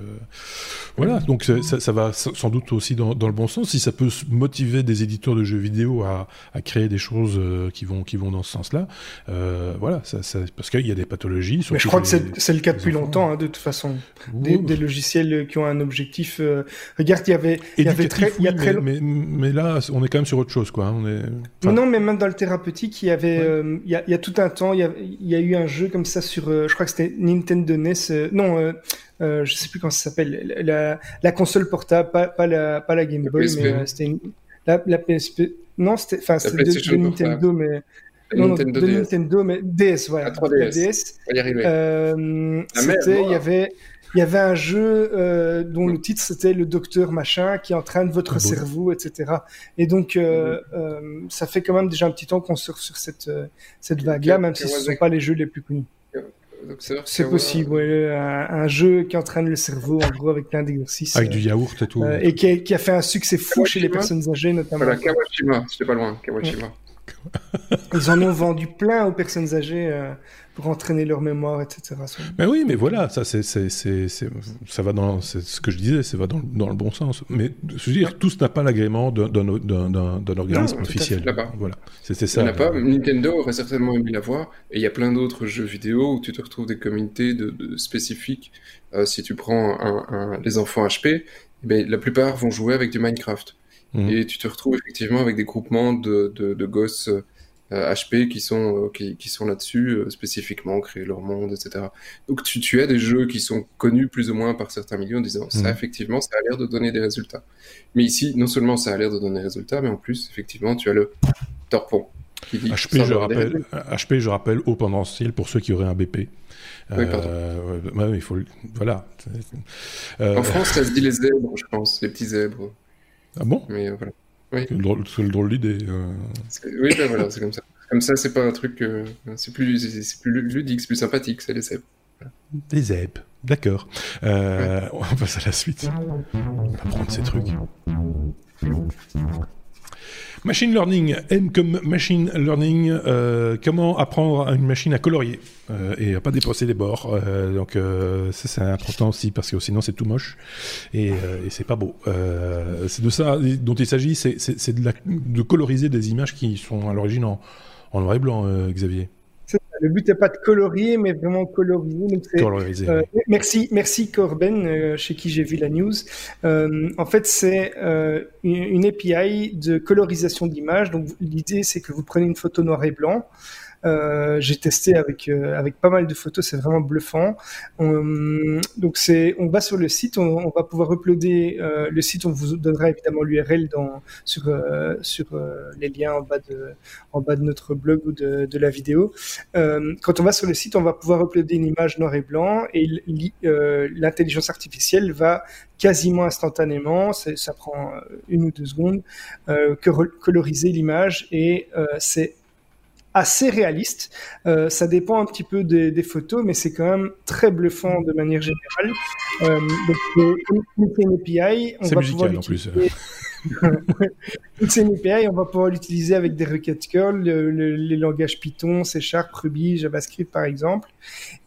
voilà, donc ça, ça, va sans doute aussi dans, dans, le bon sens. Si ça peut motiver des éditeurs de jeux vidéo à, à créer des choses qui vont qui vont dans ce sens-là, voilà, ça, parce qu'il y a des pathologies. Mais je crois que c'est le cas depuis longtemps, hein, de toute façon. Des, des, logiciels qui ont un objectif. regarde, il y avait, il y avait très, il y a très... mais, mais, là, on est quand même sur autre chose, quoi. Hein, on est... Non, mais même dans le thérapeutique, il y avait, euh, il, y a, tout un temps, il y a, eu un jeu comme ça sur, euh, je crois que c'était Nintendo NES, euh, non, je sais plus comment ça s'appelle, la, console portable, pas, la, pas la Game Boy, mais c'était la, PSP. Non, c'était, enfin, c'était de, Nintendo, mais. Non, Nintendo, de DS. Nintendo, mais DS, voilà. 3DS. DS. c'était, il y avait, il y avait un jeu euh, dont le titre c'était le docteur machin qui entraîne votre ah cerveau, etc. Et donc euh, euh, ça fait quand même déjà un petit temps qu'on sort sur cette cette vague-là, même si ce ne sont pas les jeux les plus connus. C'est possible, ouais, un, jeu qui entraîne le cerveau en gros avec plein d'exercices. Avec du yaourt et tout. et qui a, qui a, fait un succès fou chez les personnes âgées notamment. Voilà, Kawashima, c'était pas loin, Kawashima. Ils en ont vendu plein aux personnes âgées pour entraîner leur mémoire, etc. Mais oui, mais voilà, ça, c'est, c'est, c'est, ça va dans, c'est ce que je disais, ça va dans, dans le bon sens. Mais je veux dire, tout n'a pas l'agrément d'un, d'un, organisme officiel. Voilà, c'était ça. Il n'y en a pas. Nintendo aurait certainement aimé l'avoir. Et il y a plein d'autres jeux vidéo où tu te retrouves des communautés de, spécifiques. Euh, si tu prends un, les enfants HP, eh ben, la plupart vont jouer avec du Minecraft. Mmh. Et tu te retrouves effectivement avec des groupements de, de, de gosses HP euh, qui sont euh, qui, qui, sont là-dessus euh, spécifiquement créer leur monde etc donc tu, tu as des jeux qui sont connus plus ou moins par certains millions en disant ça mhm. effectivement ça a l'air de donner des résultats mais ici non seulement ça a l'air de donner des résultats mais en plus effectivement tu as le torpon qui dit HP je rappelle HP je rappelle haut potentiel pour ceux qui auraient un BP oui, pardon. il faut voilà. En France, ça se dit les zèbres, je pense, les petits zèbres. Ah bon Mais voilà. Oui. C'est le drôle, d'idée. Euh. Oui, ben voilà, c'est comme ça. Comme ça, c'est pas un truc. Euh, c'est plus, c'est plus ludique, c'est plus sympathique, c'est les zèbres. Les zèbres, d'accord. Euh, on passe à la suite. On va prendre ces trucs. Machine learning, M comme machine learning, euh, comment apprendre à une machine à colorier euh, et à pas déposer les bords. Euh, donc ça c'est important aussi parce que sinon c'est tout moche et, et c'est pas beau. c'est de ça dont il s'agit, c'est de, de, coloriser des images qui sont à l'origine en, en, noir et blanc, Xavier. Le but n'est pas de colorier, mais vraiment coloriser. Euh, merci, merci Corben, euh, chez qui j'ai vu la news. Euh, en fait, c'est une, API de colorisation d'image. Donc, l'idée, c'est que vous prenez une photo noir et blanc. Euh, j'ai testé avec euh, avec pas mal de photos, c'est vraiment bluffant. donc c'est, on va sur le site, on, va pouvoir uploader euh, le site. On vous donnera évidemment l'URL dans sur sur les liens en bas de en bas de notre blog ou de, de la vidéo. quand on va sur le site, on va pouvoir uploader une image noir et blanc et l'intelligence artificielle va quasiment instantanément, ça prend une ou deux secondes, coloriser l'image et c'est assez réaliste. Euh, ça dépend un petit peu des, photos, mais c'est quand même très bluffant de manière générale. Euh, donc, c'est une API. C'est musical en plus. c'est une API, on va pouvoir l'utiliser avec des requêtes curl, les langages Python, C Sharp, Ruby, JavaScript par exemple.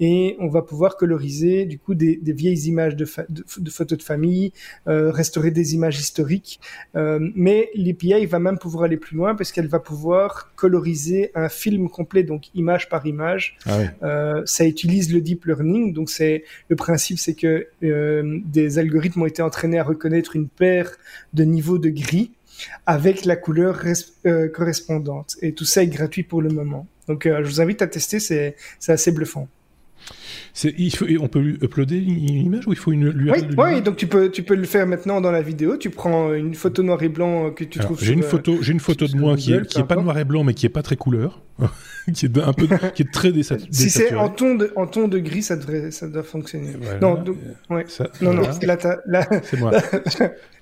Et on va pouvoir coloriser du coup des, des vieilles images de, de, photos de famille, euh, restaurer des images historiques. Euh, mais l'API va même pouvoir aller plus loin parce qu'elle va pouvoir coloriser un film complet, donc image par image. Ah euh, ça utilise le deep learning, donc c'est le principe, c'est que des algorithmes ont été entraînés à reconnaître une paire de niveaux de gris avec la couleur euh, correspondante. Et tout ça est gratuit pour le moment. Donc euh, je vous invite à tester, c'est assez bluffant. Il faut, on peut uploader une image ou il faut une Oui, oui donc tu peux, tu peux le faire maintenant dans la vidéo. Tu prends une photo noir et blanc que tu trouves. J'ai une photo, j'ai une photo de moi qui est, qui est pas noir et blanc mais qui est pas très couleur. qui est un peu, qui est très désaturé. Si c'est en ton de, en ton de gris, ça devrait, ça doit fonctionner. non, ouais. non, non, là, là, c'est moi.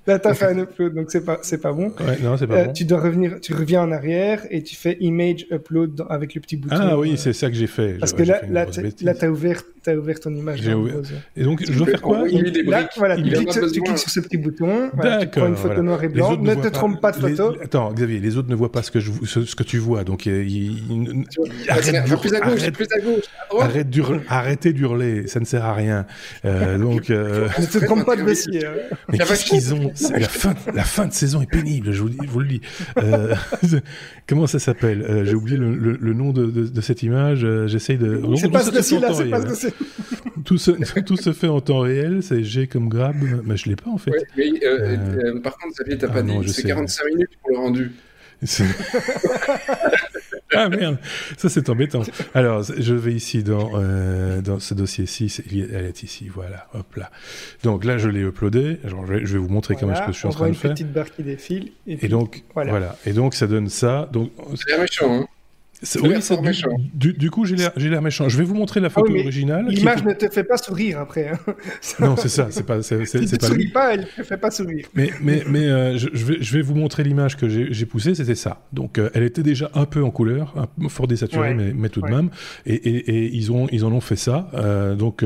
Là, t'as fait un upload, donc c'est pas, c'est pas bon. Ouais, non, c'est pas euh, bon. Tu dois revenir, tu reviens en arrière et tu fais image upload avec le petit bouton. Ah oui, c'est ça que j'ai fait. Parce que là, là, t'as ouvert, t'as ouvert ton image. J'ai ouvert. Et donc, je dois faire quoi Là, voilà, tu cliques, sur ce petit bouton. D'accord. Tu prends une photo noir et blanc. Ne te trompe pas de photo. Attends, Xavier, les autres ne voient pas ce que je, ce que tu vois, donc arrête plus à gauche, arrête, plus à gauche. Arrête d'hurler, arrêtez d'hurler, ça ne sert à rien. Euh, donc, euh... ne te trompe pas de dossier. Hein. Mais qu'est-ce qu'ils ont la fin, la fin de saison est pénible, je vous, vous le dis. Euh, comment ça s'appelle? Euh, J'ai oublié le, le, le, nom de, de, de cette image. Euh, j'essaye de. C'est pas ce dossier-là, c'est pas ce dossier. Tout se, tout se fait en temps réel, c'est G comme grab, mais je l'ai pas en fait. Ouais, mais, euh, par contre, Xavier, t'as ah, pas non, dit, c'est 45 minutes pour le rendu. ah merde, ça c'est embêtant. Alors, je vais ici dans, euh, dans ce dossier-ci, elle est ici, voilà, hop là. Donc là, je l'ai uploadé, je vais vous montrer comment que je suis en train de faire. une petite barre qui défile. Et, et donc, voilà. voilà. Et donc, ça donne ça. Donc, c'est méchant, hein oui, ça, du, du, coup, j'ai l'air méchant. Je vais vous montrer la photo ah originale. L'image ne te fait pas sourire après. Hein. non, c'est ça. C'est pas. C'est, si pas souris pas, elle ne te fait pas sourire. Mais, mais, mais euh, je, vais, je vais vous montrer l'image que j'ai poussée. C'était ça. Donc, euh, elle était déjà un peu en couleur, un, fort désaturée, mais, mais, tout de même. Et, et, et, ils ont, ils en ont fait ça. Euh, donc,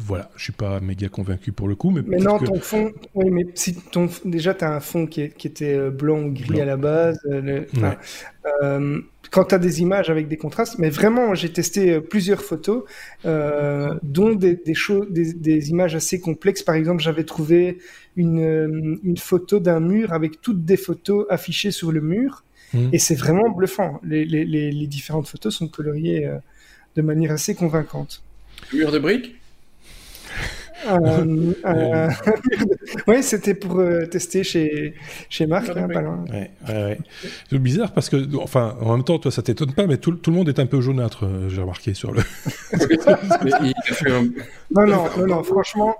voilà. Je suis pas méga convaincu pour le coup, mais. Mais non, ton fond. Oui, mais si ton déjà, tu as un fond qui, qui était blanc ou gris à la base. Le... quand tu as des images avec des contrastes, mais vraiment, j'ai testé euh, plusieurs photos, euh, dont des, des, des, des, images assez complexes. Par exemple, j'avais trouvé une, euh, une photo d'un mur avec toutes des photos affichées sur le mur, mmh. et c'est vraiment bluffant. Les, les, les, différentes photos sont coloriées de manière assez convaincante. mur de briques? oui, c'était pour euh, tester chez, chez Marc, hein, pas loin. Ouais, ouais, C'est bizarre parce que, enfin, en même temps, toi, ça t'étonne pas, mais tout, tout, le monde est un peu jaunâtre, j'ai remarqué sur le. non, non, non, non, franchement,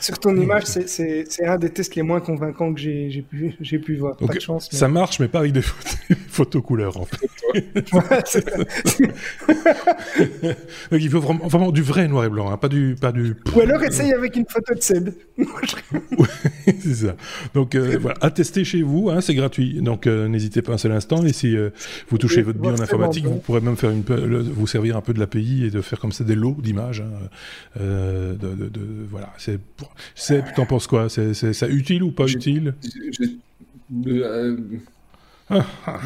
sur ton image, c'est un des tests les moins convaincants que j'ai pu, pu voir. pas de chance. Ça marche, mais pas avec des photos, couleurs, en fait. Donc il faut vraiment, vraiment, du vrai noir et blanc, hein, pas du, pas du. Ou alors essaye avec une photo de Seb. c'est ça. Donc euh, voilà, à tester chez vous, hein, c'est gratuit. Donc euh, n'hésitez pas un seul instant. Et si euh, vous touchez votre bien en informatique, vous pourrez même faire une, vous servir un peu de l'API et de faire comme ça des lots d'images. Hein, de, de, de, voilà, c'est, t'en penses quoi? C'est, ça utile ou pas utile? euh.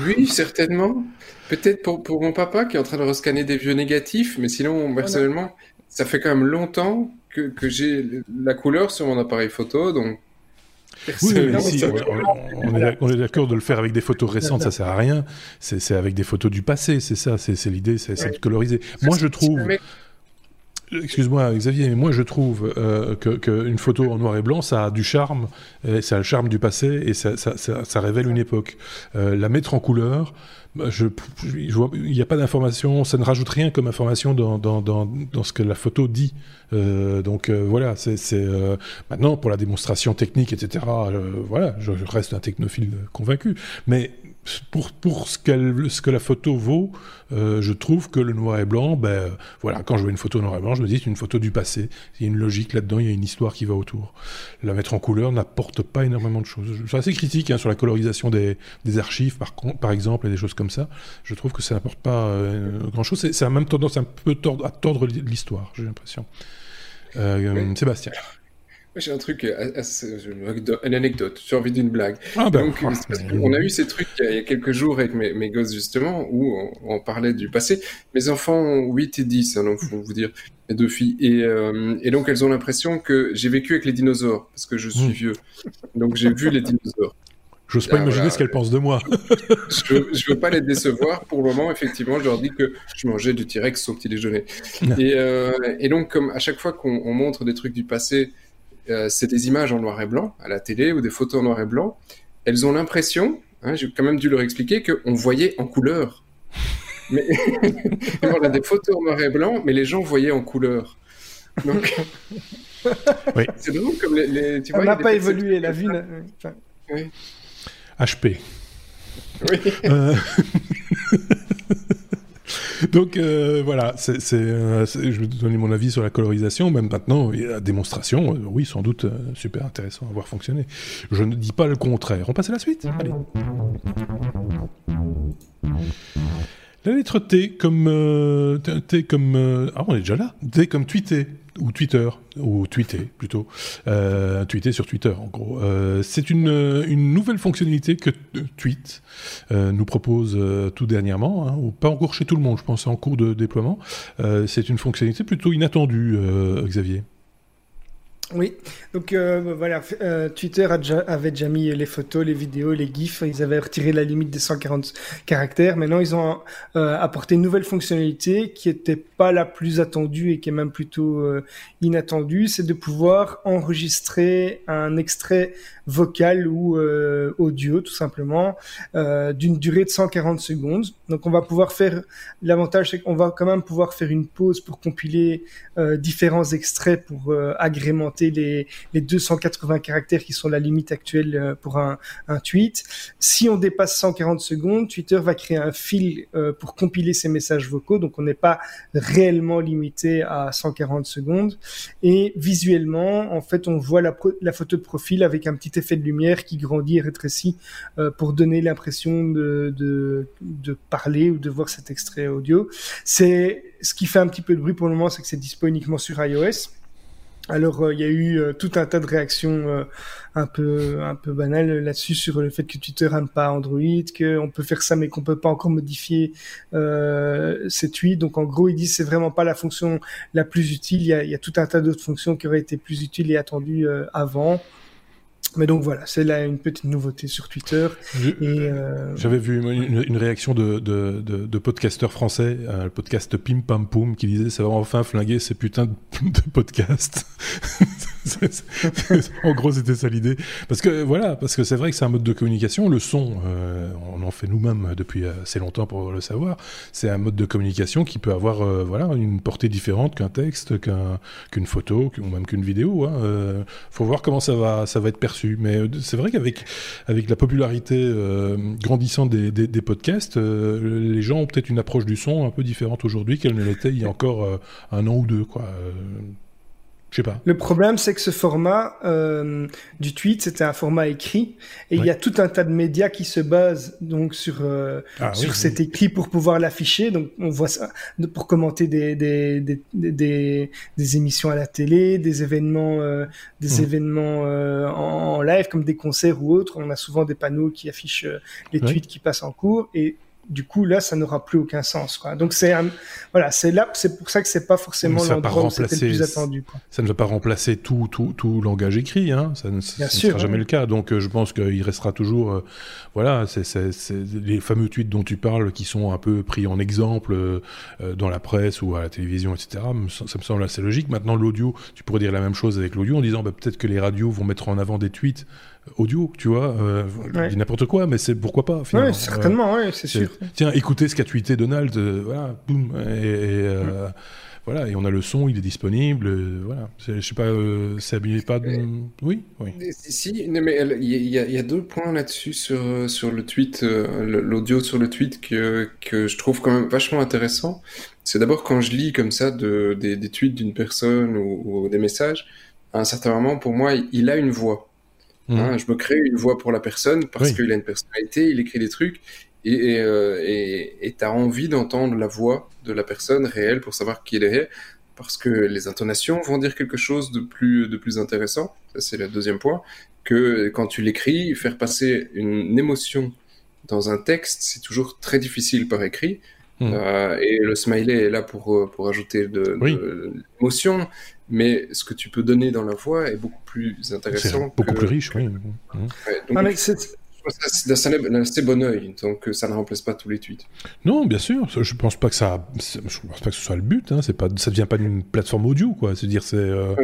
Oui, certainement. Peut-être pour, pour mon papa qui est en train de rescanner des vieux négatifs, mais sinon, personnellement, ça fait quand même longtemps que, que j'ai la couleur sur mon appareil photo, donc oui, on, est, d'accord de le faire avec des photos récentes, ça sert à rien. C'est avec des photos du passé, c'est ça, c'est l'idée, c'est de coloriser. Moi, je trouve, Excuse-moi, Xavier, mais moi je trouve euh, qu'une photo en noir et blanc, ça a du charme, et ça a le charme du passé et ça, ça, ça, révèle une époque. Euh, la mettre en couleur, bah, je, il n'y a pas d'information, ça ne rajoute rien comme information dans, dans, dans, dans ce que la photo dit. Euh, donc euh, voilà, c'est euh, maintenant pour la démonstration technique, etc. voilà, je, je, reste un technophile convaincu, mais pour, pour ce, ce, que la photo vaut, euh, je trouve que le noir et blanc, ben voilà, quand je vois une photo noir et blanc, je me dis c'est une photo du passé. Il y a une logique là-dedans, il y a une histoire qui va autour. La mettre en couleur n'apporte pas énormément de choses. Je suis assez critique hein, sur la colorisation des, des, archives, par, par exemple, et des choses comme ça. Je trouve que ça n'apporte pas euh, grand-chose. C'est, a même tendance un peu tordre, à tordre l'histoire, j'ai l'impression. Euh, Sébastien. J'ai un truc, une anecdote, j'ai envie d'une blague. Ah ben, Donc, on a eu ces trucs il y a, quelques jours avec mes, mes gosses, justement, où on, parlait du passé. Mes enfants ont 8 et 10, hein, donc faut vous dire, mes deux filles. Et, euh, et donc, elles ont l'impression que j'ai vécu avec les dinosaures, parce que je suis hmm. vieux. Donc, j'ai vu les dinosaures. J'ose pas imaginer ce qu'elles pensent de moi. je, veux, veux pas les décevoir. Pour le moment, effectivement, je leur dis que je mangeais du T-Rex au petit déjeuner. et, euh, et, donc, comme à chaque fois qu'on montre des trucs du passé, euh, c'est des images en noir et blanc à la télé ou des photos en noir et blanc. Elles ont l'impression, hein, j'ai quand même dû leur expliquer, qu'on voyait en couleur. Mais on a des photos en noir et blanc, mais les gens voyaient en couleur. Donc, c'est drôle comme les. tu vois, on n'a pas évolué, la vie. Oui. HP. Oui. Euh, Donc euh, voilà, euh, je vais donner mon avis sur la colorisation. Même maintenant, la démonstration, oui, sans doute super intéressant à voir fonctionner. Je ne dis pas le contraire. On passe à la suite? Allez. La lettre T comme T comme ah on est déjà là T comme tweeter ou Twitter, ou tweeter plutôt, euh, tweeter sur Twitter en gros. Euh, c'est une, une, nouvelle fonctionnalité que Tweet euh, nous propose euh, tout dernièrement, hein, ou pas encore chez tout le monde, je pense, en cours de déploiement. Euh, c'est une fonctionnalité plutôt inattendue, Xavier. Oui, donc euh, voilà, euh, Twitter avait déjà mis les photos, les vidéos, les gifs, ils avaient retiré la limite des 140 caractères. Maintenant, ils ont euh, apporté une nouvelle fonctionnalité qui était pas la plus attendue et qui est même plutôt inattendue, c'est de pouvoir enregistrer un extrait vocal ou audio, tout simplement, d'une durée de 140 secondes. Donc, on va pouvoir faire, l'avantage, c'est qu'on va quand même pouvoir faire une pause pour compiler différents extraits pour agrémenter les, les 280 caractères qui sont la limite actuelle euh, pour un, un tweet. Si on dépasse 140 secondes, Twitter va créer un fil euh, pour compiler ces messages vocaux, donc on n'est pas réellement limité à 140 secondes. Et visuellement, en fait, on voit la, la photo de profil avec un petit effet de lumière qui grandit et rétrécit euh, pour donner l'impression de, de, parler ou de voir cet extrait audio. C'est ce qui fait un petit peu de bruit pour le moment, c'est que c'est dispo uniquement sur iOS. Alors euh, il y a eu euh, tout un tas de réactions un peu un peu banales là-dessus sur le fait que Twitter n'aime pas Android, qu'on peut faire ça mais qu'on peut pas encore modifier ces tweets. Donc en gros ils disent c'est vraiment pas la fonction la plus utile. Il y a tout un tas d'autres fonctions qui auraient été plus utiles et attendues avant. Mais donc voilà, c'est là une petite nouveauté sur Twitter. Euh, j'avais vu une, réaction de, de, de, de podcasteurs français, euh, le podcast Pim Pam Poum, qui disait ça va enfin flinguer ces putains de, podcasts. en gros, c'était ça l'idée. Parce que voilà, parce que c'est vrai que c'est un mode de communication. Le son, euh, on en fait nous-mêmes depuis assez longtemps pour le savoir. C'est un mode de communication qui peut avoir voilà une portée différente qu'un texte, qu'une photo, ou même qu'une vidéo. Hein. faut voir comment ça va ça va être perçu mais euh, c'est vrai qu'avec avec la popularité euh, grandissante des, des, podcasts, euh, les gens ont peut-être une approche du son un peu différente aujourd'hui qu'elle ne l'était il y a encore un an ou deux. Quoi. Je sais pas. Le problème, c'est que ce format euh, du tweet, c'était un format écrit, et il y a tout un tas de médias qui se basent donc sur euh, ah sur cet écrit pour pouvoir l'afficher. Donc, on voit ça pour commenter des des, des, des, des émissions à la télé, des événements euh, des mmh. événements euh, en, live comme des concerts ou autres. On a souvent des panneaux qui affichent euh, les tweets qui passent en cours, et du coup là ça n'aura plus aucun sens quoi. donc c'est voilà c'est là c'est pour ça que c'est pas forcément l'endroit où c'était le plus attendu quoi. ça ne va pas remplacer tout tout tout langage écrit hein. Ça ne, sera jamais le cas. Donc euh, je pense qu'il restera toujours euh, voilà c'est les fameux tweets dont tu parles qui sont un peu pris en exemple euh, dans la presse ou à la télévision etc ça, me semble assez logique. Maintenant l'audio tu pourrais dire la même chose avec l'audio en disant bah, peut-être que les radios vont mettre en avant des tweets audio, tu vois, euh, n'importe quoi, mais c'est pourquoi pas. Finalement. Ouais, certainement, ouais, c'est sûr. Tiens, écoutez ce qu'a tweeté Donald, euh, voilà, boum, et, euh, voilà, et on a le son, il est disponible, euh, voilà. Je sais pas, c'est habillé pas de... Oui, oui. Si, mais il y, y, a deux points là-dessus sur sur le tweet, l'audio sur le tweet que que je trouve quand même vachement intéressant. C'est d'abord quand je lis comme ça de, des, des tweets d'une personne ou, ou, des messages, à un certain moment, pour moi, il a une voix. Mmh. Hein, je me crée une voix pour la personne parce qu'il a une personnalité, il écrit des trucs et tu euh, as envie d'entendre la voix de la personne réelle pour savoir qui il est. parce que les intonations vont dire quelque chose de plus, de plus intéressant. Ça, c'est le deuxième point. Que quand tu l'écris, faire passer une émotion dans un texte, c'est toujours très difficile par écrit. Hmm. Euh, et le smiley est là pour, euh, pour ajouter de, l'émotion, mais ce que tu peux donner dans la voix est beaucoup plus intéressant. Beaucoup plus riche, oui. Ah, c'est d'un assez bon oeil, donc ça ne remplace pas tous les tweets. Non, bien sûr. Je pense pas que ça, je pense pas que ce soit le but. Hein. C'est pas, ça vient pas d'une plateforme audio, quoi. C'est dire, c'est, euh,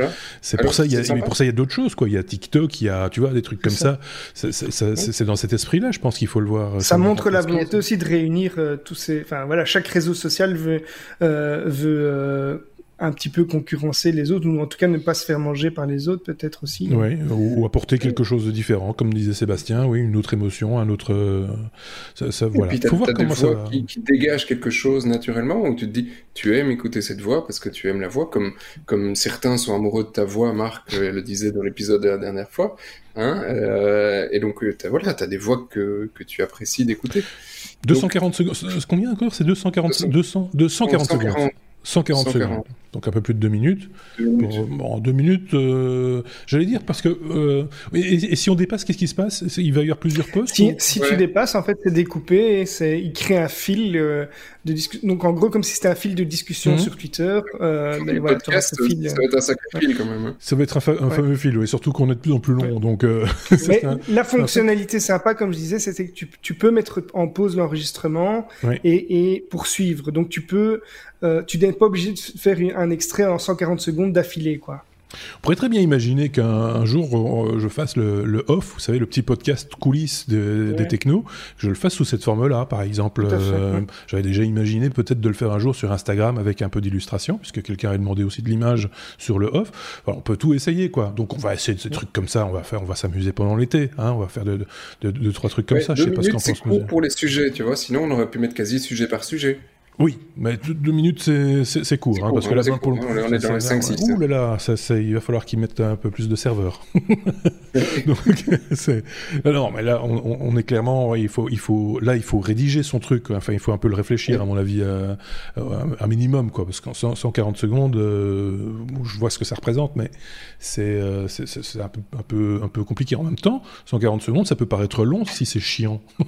c'est pour ça. Il y a, pour ça, il y a d'autres choses, quoi. Il y a TikTok, il y a, tu vois, des trucs comme ça. C'est dans cet esprit-là, je pense qu'il faut le voir. Ça, montre la volonté aussi de réunir euh, tous ces, enfin voilà, chaque réseau social veut euh, veut un petit peu concurrencer les autres, ou en tout cas ne pas se faire manger par les autres, peut-être aussi. Oui, ou, apporter quelque chose de différent, comme disait Sébastien, oui, une autre émotion, un autre. Euh, ça, ça, voilà. Et puis, voir des voix qui, qui, dégagent quelque chose naturellement, où tu te dis, tu aimes écouter cette voix parce que tu aimes la voix, comme, comme certains sont amoureux de ta voix, Marc euh, le disait dans l'épisode de la dernière fois. Hein, euh, et donc, as, voilà, tu as des voix que, que tu apprécies d'écouter. 240 secondes. Combien encore? C'est 240, 200, 240 secondes. 140, secondes. Donc un peu plus de deux minutes. en deux minutes, euh, j'allais dire, parce que... Euh, et, si on dépasse, qu'est-ce qui se passe? Il va y avoir plusieurs postes Si, si tu dépasses, en fait, c'est découpé, et il crée un fil euh, de discussion. Donc en gros, comme si c'était un fil de discussion mhm. sur Twitter. mais voilà, podcast, ça va être un sacré fil quand même. Hein. Ça va être un, fameux fil, et surtout qu'on est de plus en plus long. Donc, mais la fonctionnalité sympa, comme je disais, c'était que tu, tu, peux mettre en pause l'enregistrement et, et poursuivre. Donc tu peux... tu n'es pas obligé de faire un extrait en 140 secondes d'affilée, quoi. On pourrait très bien imaginer qu'un jour euh, je fasse le, off, vous savez, le petit podcast coulisses des technos, je le fasse sous cette forme-là, par exemple. Euh, j'avais déjà imaginé peut-être de le faire un jour sur Instagram avec un peu d'illustration, puisque quelqu'un a demandé aussi de l'image sur le off. on peut tout essayer, quoi. Donc on va essayer de ces trucs comme ça, on va faire, on va s'amuser pendant l'été, hein, on va faire deux, de, trois trucs comme ça. Je sais pas ce qu'on pense. pour les sujets, tu vois. Sinon, on aurait pu mettre quasi sujet par sujet. Oui, mais deux minutes, c'est court, hein, parce que là, pour le... on est dans les 5-6. Ouh là là, ça, il va falloir qu'ils mettent un peu plus de serveurs. Donc, non, mais là, on, est clairement, il faut, il faut, là, il faut rédiger son truc. Enfin, il faut un peu le réfléchir, à mon avis, euh, un minimum, quoi, parce qu'en 140 secondes, euh, je vois ce que ça représente, mais c'est euh, un, peu, un, peu, un peu compliqué. En même temps, 140 secondes, ça peut paraître long si c'est chiant.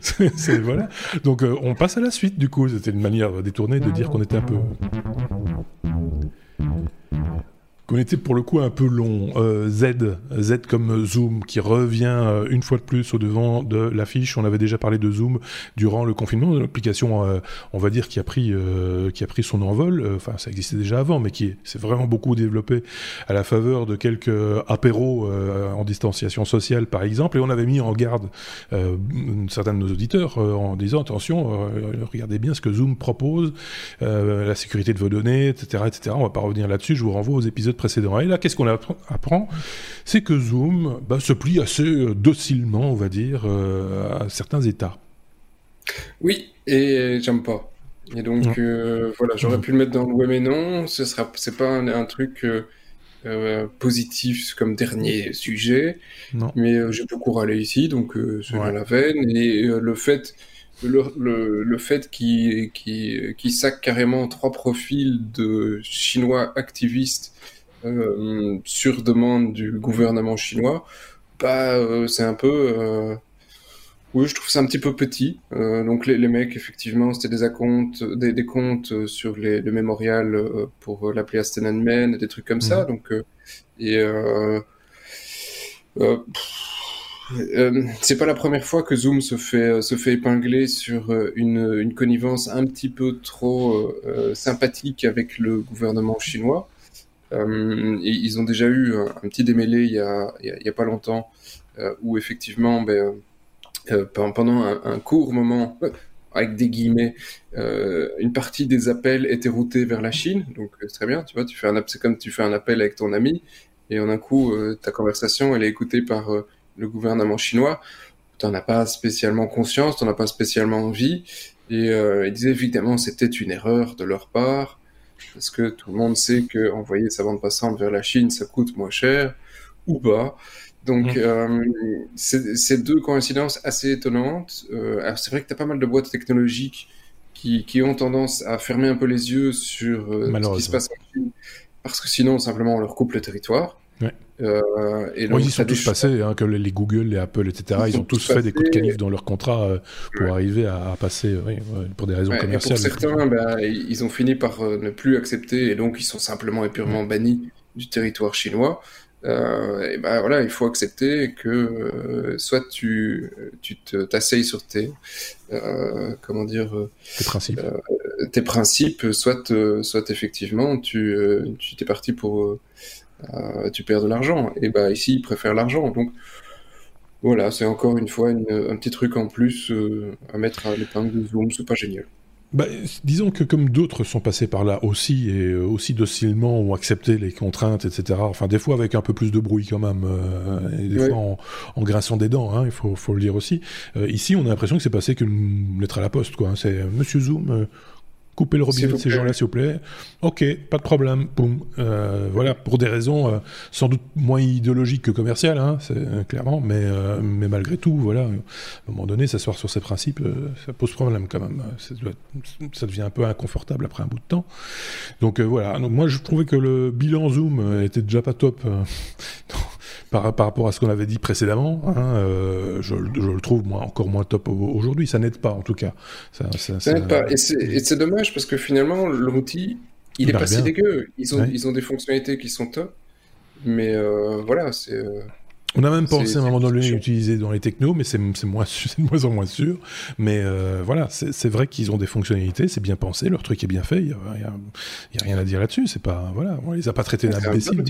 c'est voilà. Donc on passe à la suite, du coup. C'était une manière détournée de dire qu'on était un peu qu'on était pour le coup un peu long. Euh, Z, Z comme Zoom, qui revient euh, une fois de plus au devant de l'affiche. On avait déjà parlé de Zoom durant le confinement, une application, euh, on va dire, qui a pris, qui a pris son envol. Enfin, ça existait déjà avant, mais qui s'est vraiment beaucoup développé à la faveur de quelques apéros en distanciation sociale, par exemple. Et on avait mis en garde certains de nos auditeurs en disant attention, regardez bien ce que Zoom propose, la sécurité de vos données, etc., etc. On va pas revenir là-dessus. Je vous renvoie aux épisodes précédent. Et là, qu'est-ce qu'on apprend? C'est que Zoom bah, se plie assez euh, docilement, on va dire, euh, à certains états. Oui, et j'aime pas. Et donc, euh, voilà, j'aurais pu le mettre dans le ouais mais non, ce sera, c'est pas un, truc positif comme dernier sujet. Non. Mais j'ai beaucoup râlé ici, donc c'est la veine. Et le fait le, le, le, fait qu'il qui qui sac carrément trois profils de chinois activistes euh, sur demande du gouvernement chinois, bah, euh, c'est un peu... Euh, oui, je trouve ça un petit peu petit. donc les, les, mecs, effectivement, c'était des, comptes, des, des, comptes sur les, le mémorial pour l'appeler Astenanmen et des trucs comme ça. Mhm. Donc, et c'est pas la première fois que Zoom se fait se fait épingler sur une, une connivence un petit peu trop sympathique avec le gouvernement chinois. Euh, ils ont déjà eu un, petit démêlé il y a, pas longtemps euh, où effectivement, ben, euh, pendant un, court moment, avec des guillemets, une partie des appels était routée vers la Chine. Donc c'est très bien, tu vois, tu fais un c'est comme tu fais un appel avec ton ami et en un coup ta conversation elle est écoutée par le gouvernement chinois. T'en as pas spécialement conscience, t'en as pas spécialement envie. Et euh, il disait évidemment c'était une erreur de leur part parce que tout le monde sait que envoyer sa bande passante vers la Chine, ça coûte moins cher, ou pas. Donc, mmh. euh, c'est deux coïncidences assez étonnantes. Euh, c'est vrai que tu as pas mal de boîtes technologiques qui, qui, ont tendance à fermer un peu les yeux sur ce qui se passe en Chine, parce que sinon, simplement, on leur coupe le territoire. Euh, et donc, ils sont tous passés, hein, que les Google, les Apple, etc. Ils, ont tous fait des coups de canif dans leur contrat euh, pour arriver à, passer pour des raisons commerciales. pour certains, ben, ils ont fini par euh, ne plus accepter et donc ils sont simplement et purement bannis du territoire chinois. et ben voilà, il faut accepter que soit tu tu t'asseyes sur tes comment dire tes principes, tes principes, soit soit effectivement tu tu t'es parti pour euh, tu perds de l'argent. Et bah ici, ils préfèrent l'argent. Donc voilà, c'est encore une fois un petit truc en plus euh, à mettre à l'épingle de Zoom, c'est pas génial. Bah, disons que comme d'autres sont passés par là aussi et euh, aussi docilement ont accepté les contraintes, etc. Enfin, des fois avec un peu plus de bruit quand même, et des fois en, grinçant des dents, hein, il faut, faut, le dire aussi. ici, on a l'impression que c'est passé qu'une lettre à la poste, quoi. Hein. C'est Monsieur Zoom, Coupez le robinet de ces gens-là, s'il vous plaît. Ok, pas de problème. Boum. Euh, voilà, pour des raisons euh, sans doute moins idéologiques que commerciales, hein, euh, clairement, mais mais malgré tout, voilà, à un moment donné, s'asseoir sur ces principes, ça pose problème quand même. Ça, ça, devient un peu inconfortable après un bout de temps. Donc voilà. Donc moi, je trouvais que le bilan Zoom était déjà pas top par, par rapport à ce qu'on avait dit précédemment. Hein, je, je, le trouve moi encore moins top aujourd'hui. Ça n'aide pas, en tout cas. Ça, ça, ça n'aide pas. Et c'est dommage parce que finalement, l'outil, il, est pas si dégueu. Ils ont, ils ont des fonctionnalités qui sont top. Mais euh, voilà, c'est. Euh, on a même pensé à un moment donné l'utiliser dans les technos, mais c'est moins, de moins en moins sûr. Mais euh, voilà, c'est vrai qu'ils ont des fonctionnalités, c'est bien pensé, leur truc est bien fait, il n'y a, a, rien à dire là-dessus. C'est pas voilà, on les a pas traités d'imbéciles.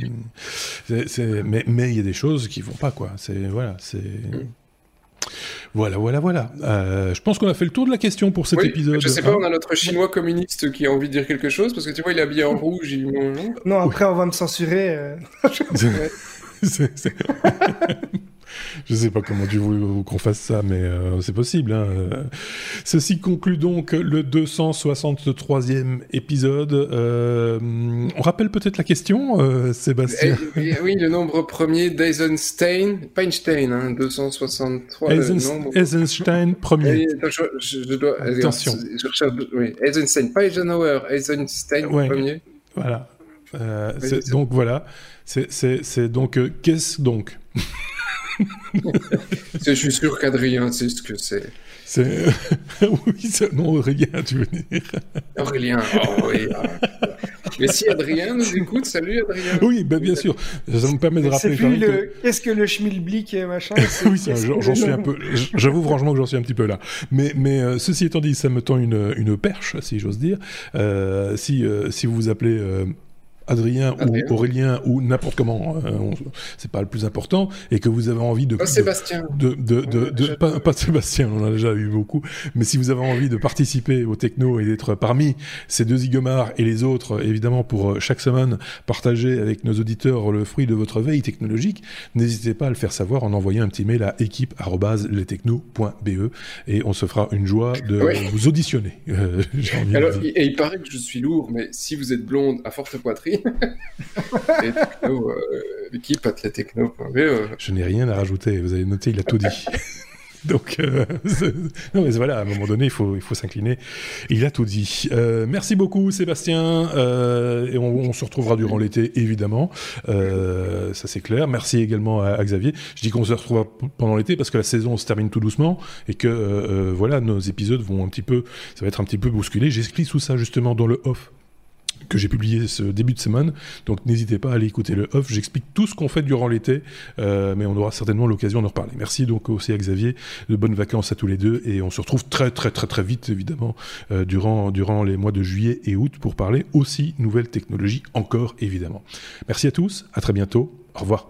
Mais il y a des choses qui vont pas quoi. C'est voilà, c'est. Mm. Voilà, voilà, voilà. Euh, je pense qu'on a fait le tour de la question pour cet épisode. Je sais pas, on a notre chinois communiste qui a envie de dire quelque chose, parce que tu vois, il est habillé en rouge. Il... Non, après, on va me censurer. Euh. Je sais pas comment tu veux qu'on fasse ça, mais euh, c'est possible. Hein. Ceci conclut donc le 263e épisode. Euh, on rappelle peut-être la question, euh, Sébastien. Eh, eh, oui, le nombre premier d'Eisenstein, pas Einstein, hein, 263. Eisenstein premier. je, dois, Attention. Je recherche, oui. Eisenstein, pas Eisenhower, Eisenstein premier. Voilà. donc voilà. C'est donc qu'est-ce donc? Je suis sûr qu'Adrien sait ce que c'est. C'est... oui, non, Aurélien, tu veux dire? Aurélien, oh, oui. Ah. Mais si Adrien nous écoute, salut Adrien. Oui, ben, bien sûr. Ça me permet de rappeler. C'est le... Qu'est-ce que le schmilblick et machin Oui, j'en suis un peu. J'avoue franchement que j'en suis un petit peu là. Mais, mais euh, ceci étant dit, ça me tend une, une perche, si j'ose dire. Euh, si, euh, si vous vous appelez Adrien, ou Aurélien ou n'importe comment, euh, c'est pas le plus important, et que vous avez envie de... Pas Sébastien. De, de, de, pas, pas, Sébastien, on en a déjà eu beaucoup, mais si vous avez envie de participer au techno et d'être parmi ces deux zigomars et les autres, évidemment, pour euh, chaque semaine partager avec nos auditeurs le fruit de votre veille technologique, n'hésitez pas à le faire savoir en envoyant un petit mail à équipe.lestechno.be et on se fera une joie de vous auditionner. Euh, Alors, et il paraît que je suis lourd, mais si vous êtes blonde à forte poitrine, euh, l'équipe euh. Je n'ai rien à rajouter, vous avez noté, il a tout dit. Donc, euh, non, mais voilà, à un moment donné, il faut, il faut s'incliner. Il a tout dit. merci beaucoup, Sébastien. et on, se retrouvera durant l'été, évidemment. ça, c'est clair. Merci également à, Xavier. Je dis qu'on se retrouvera pendant l'été parce que la saison se termine tout doucement et que, voilà, nos épisodes vont un petit peu, ça va être un petit peu bousculé. J'explique tout ça justement dans le off que j'ai publié ce début de semaine. Donc n'hésitez pas à aller écouter le off. J'explique tout ce qu'on fait durant l'été, euh, mais on aura certainement l'occasion d'en reparler. Merci donc aussi à Xavier. De bonnes vacances à tous les deux et on se retrouve très très très très vite évidemment euh, durant durant les mois de juillet et août pour parler aussi nouvelles technologies encore évidemment. Merci à tous. À très bientôt. Au revoir.